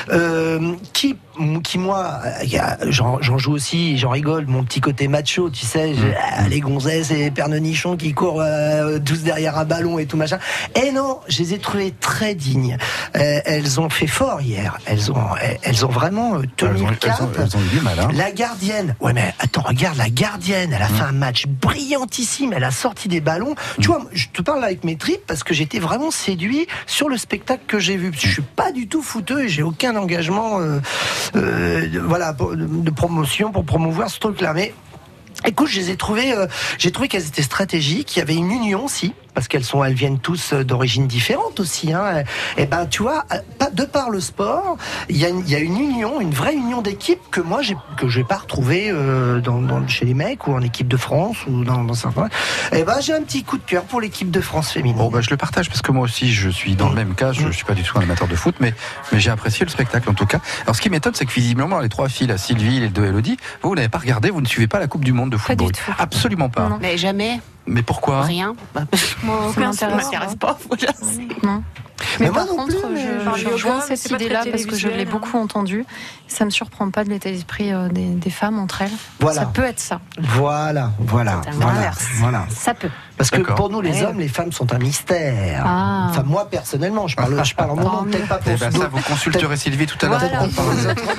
euh, qui, qui moi, euh, j'en joue aussi, j'en rigole, mon petit côté macho, tu sais, j'ai- ah, les gonzesses et les pernenichons qui courent euh, tous derrière un ballon et tout machin. Et non, je les ai trouvées très dignes. Euh, elles ont fait fort hier. Elles ont, elles, elles ont vraiment tenu Elles ont- le elles cap. ont- elles ont eu du mal, hein. La gardienne. Ouais, mais attends, regarde la gardienne. Elle a fait un match brillantissime. Elle a sorti des ballons. Tu vois, je te parle avec mes tripes parce que j'étais vraiment séduit sur le spectacle que j'ai vu. Parce que Je suis pas du tout fouteux et j'ai aucun engagement, euh, voilà, pour- de, promotion pour promouvoir ce truc-là. Mais Écoute, je les ai trouvées, euh, j'ai trouvé qu'elles étaient stratégiques. Il y avait une union aussi, parce qu'elles sont, elles viennent tous euh, d'origines différentes aussi. Hein. Et ben, tu vois, euh, de par le sport, il y a une, il y a une union, une vraie union d'équipe que moi j'ai que j'ai pas retrouvée euh, dans, dans- chez les mecs ou en équipe de France ou dans, dans certains. Et ben, j'ai un petit coup de cœur pour l'équipe de France féminine. Bon, bah, je le partage parce que moi aussi, je suis dans le même cas. Je, je suis pas du tout un amateur de foot, mais, mais j'ai apprécié le spectacle en tout cas. Alors, ce qui m'étonne, c'est que visiblement, les trois filles, la Sylvie, les deux Elodie, vous, vous n'avez pas regardé, vous ne suivez pas la Coupe du Monde de football. Absolument pas. Mais jamais. Mais pourquoi Rien. Moi, Ça m'intéresse pas. Voilà. Non. Mais Mais, moi par non contre, plus, je, rejoins cette idée-là parce que je l'ai télévisuel, hein. beaucoup entendue. Ça me surprend pas de l'état d'esprit euh, des, des femmes entre elles. Voilà. Ça peut être ça. Voilà, voilà, C'est un voilà, inverse. voilà. Ça peut. Parce que pour nous, les Ouais. hommes, les femmes sont un mystère. Ah. Enfin, moi personnellement, je parle, je parle en mon nom, peut-être pas pour Eh ben, ça, vous consulterez Sylvie tout à l'heure. Non,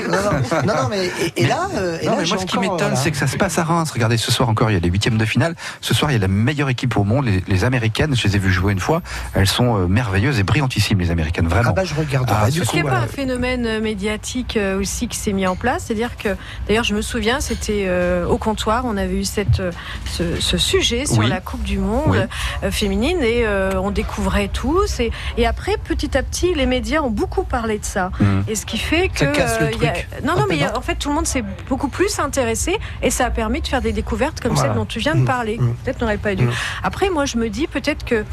non, non, non, mais et, et là, euh, et non, là, mais moi, ce qui m'étonne, voilà. c'est que ça se passe à Reims. Regardez, ce soir encore, il y a les huitièmes de finale. Ce soir, il y a la meilleure équipe au monde, les, les Américaines. Je les ai vues jouer une fois. Elles sont euh, merveilleuses et brillantissimes, les Américaines, vraiment. Ah bah je regarderai. Ah, du Est-ce coup, qu'il n'y a pas un phénomène euh, médiatique euh, aussi qui s'est mis en place C'est-à-dire que, d'ailleurs, je me souviens, c'était euh, au comptoir, on avait eu cette, euh, ce, ce sujet sur Oui. la Coupe du Monde Oui. euh, féminine et euh, on découvrait tous. Et, et après, petit à petit, les médias ont beaucoup parlé de ça. Mhm. Et ce qui fait que. Ça casse le euh, y a-. Non, non, mais y a- en fait, tout le monde s'est beaucoup plus intéressé et ça a permis de faire des découvertes comme Voilà. celle dont tu viens de Mhm. parler. Mhm. Peut-être n'aurait pas dû. Après, moi, je me dis peut-être que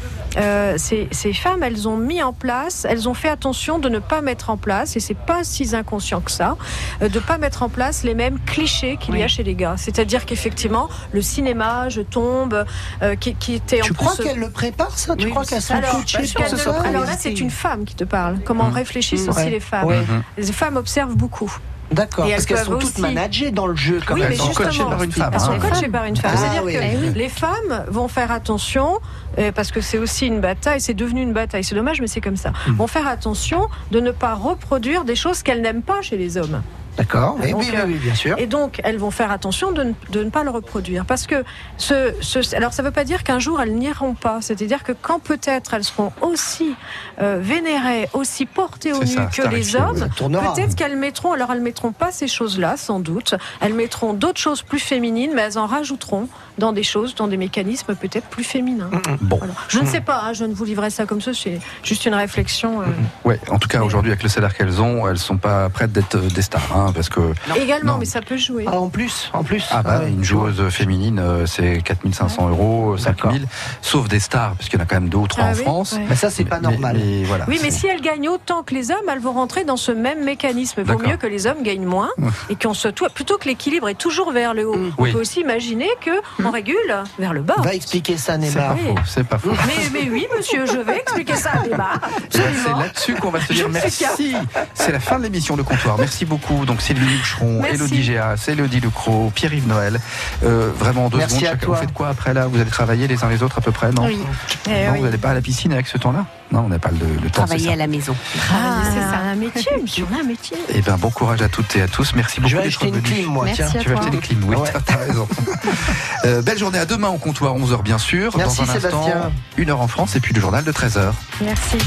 ces, ces femmes, elles ont mis en place, elles ont fait attention de ne pas mettre en place, et c'est pas si inconscient que ça, de pas mettre en place les mêmes clichés qu'il y a chez les gars. C'est-à-dire qu'effectivement, le cinéma, je tombe, euh, qui, qui était en Tu crois qu'elle le prépare ça? Tu Oui, crois qu'elles sont alors, coachées pour qu'elle ce là, c'est une femme qui te parle. Comment Mhm. réfléchissent aussi Ouais. les femmes. Ouais. Les femmes observent beaucoup. D'accord, Et parce elles qu'elles sont toutes managées dans le jeu quand Oui, même. mais sont coachées par une femme, elles sont hein. coachées par une femme. Ah, C'est-à-dire oui. que Eh oui. les femmes vont faire attention, euh, parce que c'est aussi une bataille, c'est devenu une bataille, c'est dommage, mais c'est comme ça. Hmm. Vont faire attention de ne pas reproduire des choses qu'elles n'aiment pas chez les hommes. D'accord, oui, Donc, oui, oui, euh, bien sûr. Et donc, elles vont faire attention de ne, de ne pas le reproduire. Parce que, ce, ce- alors ça ne veut pas dire qu'un jour elles n'iront pas. C'est-à-dire que quand peut-être elles seront aussi euh, vénérées, aussi portées au nu que les hommes, peut-être qu'elles mettront, alors elles mettront pas ces choses-là, sans doute. Elles mettront d'autres choses plus féminines, mais elles en rajouteront dans des choses, dans des mécanismes peut-être plus féminins. Bon. Voilà. Je ne sais pas, hein, je ne vous livrerai ça comme ça, c'est juste une réflexion. euh, Ouais, en tout cas, aujourd'hui, avec le salaire qu'elles ont, elles sont pas prêtes d'être euh, des stars, hein, parce que. Également, Non. mais ça peut jouer. Ah, en plus, en plus. Ah bah, ouais. une joueuse féminine, euh, c'est 4500 euros, 5000, sauf des stars, parce qu'il y en a quand même deux ou trois Ah en oui, France. ouais. Mais ça, c'est pas normal. mais voilà, Oui, mais si elles gagnent autant que les hommes, elles vont rentrer dans ce même mécanisme. Il vaut mieux que les hommes gagnent moins et qu'on se plutôt que l'équilibre est toujours vers le haut. On Oui. peut aussi imaginer que on régule vers le bas. Va expliquer ça, C'est Neymar. pas faux, c'est pas faux. Mais, mais oui, monsieur, je vais expliquer ça à. Eh ben, C'est Absolument. là-dessus qu'on va se dire Je merci. C'est la fin de l'émission Le Comptoir. Merci beaucoup. Donc Sylvie Boucheron. Elodie Géas, Elodie Lecros, Pierre-Yves Noël. Euh, vraiment en deux Merci secondes à chacun. toi. Vous faites quoi après là? Vous allez travailler les uns les autres à peu près, non? Oui. Eh Non, oui. vous n'allez pas à la piscine avec ce temps-là? Non, on n'a pas le, le temps. Travailler à la maison. Ah, c'est ça, un métier, un métier. Eh bien, bon courage à toutes et à tous. Merci beaucoup Je vais d'être acheter une venus. clim, moi, Merci tiens. à Tu vas acheter des clims, oui, Ouais. [laughs] t'as- raison. Euh, belle journée à demain au comptoir, 11h bien sûr. Merci, Dans un instant, Sébastien. une heure en France et puis le journal de 13h. Merci.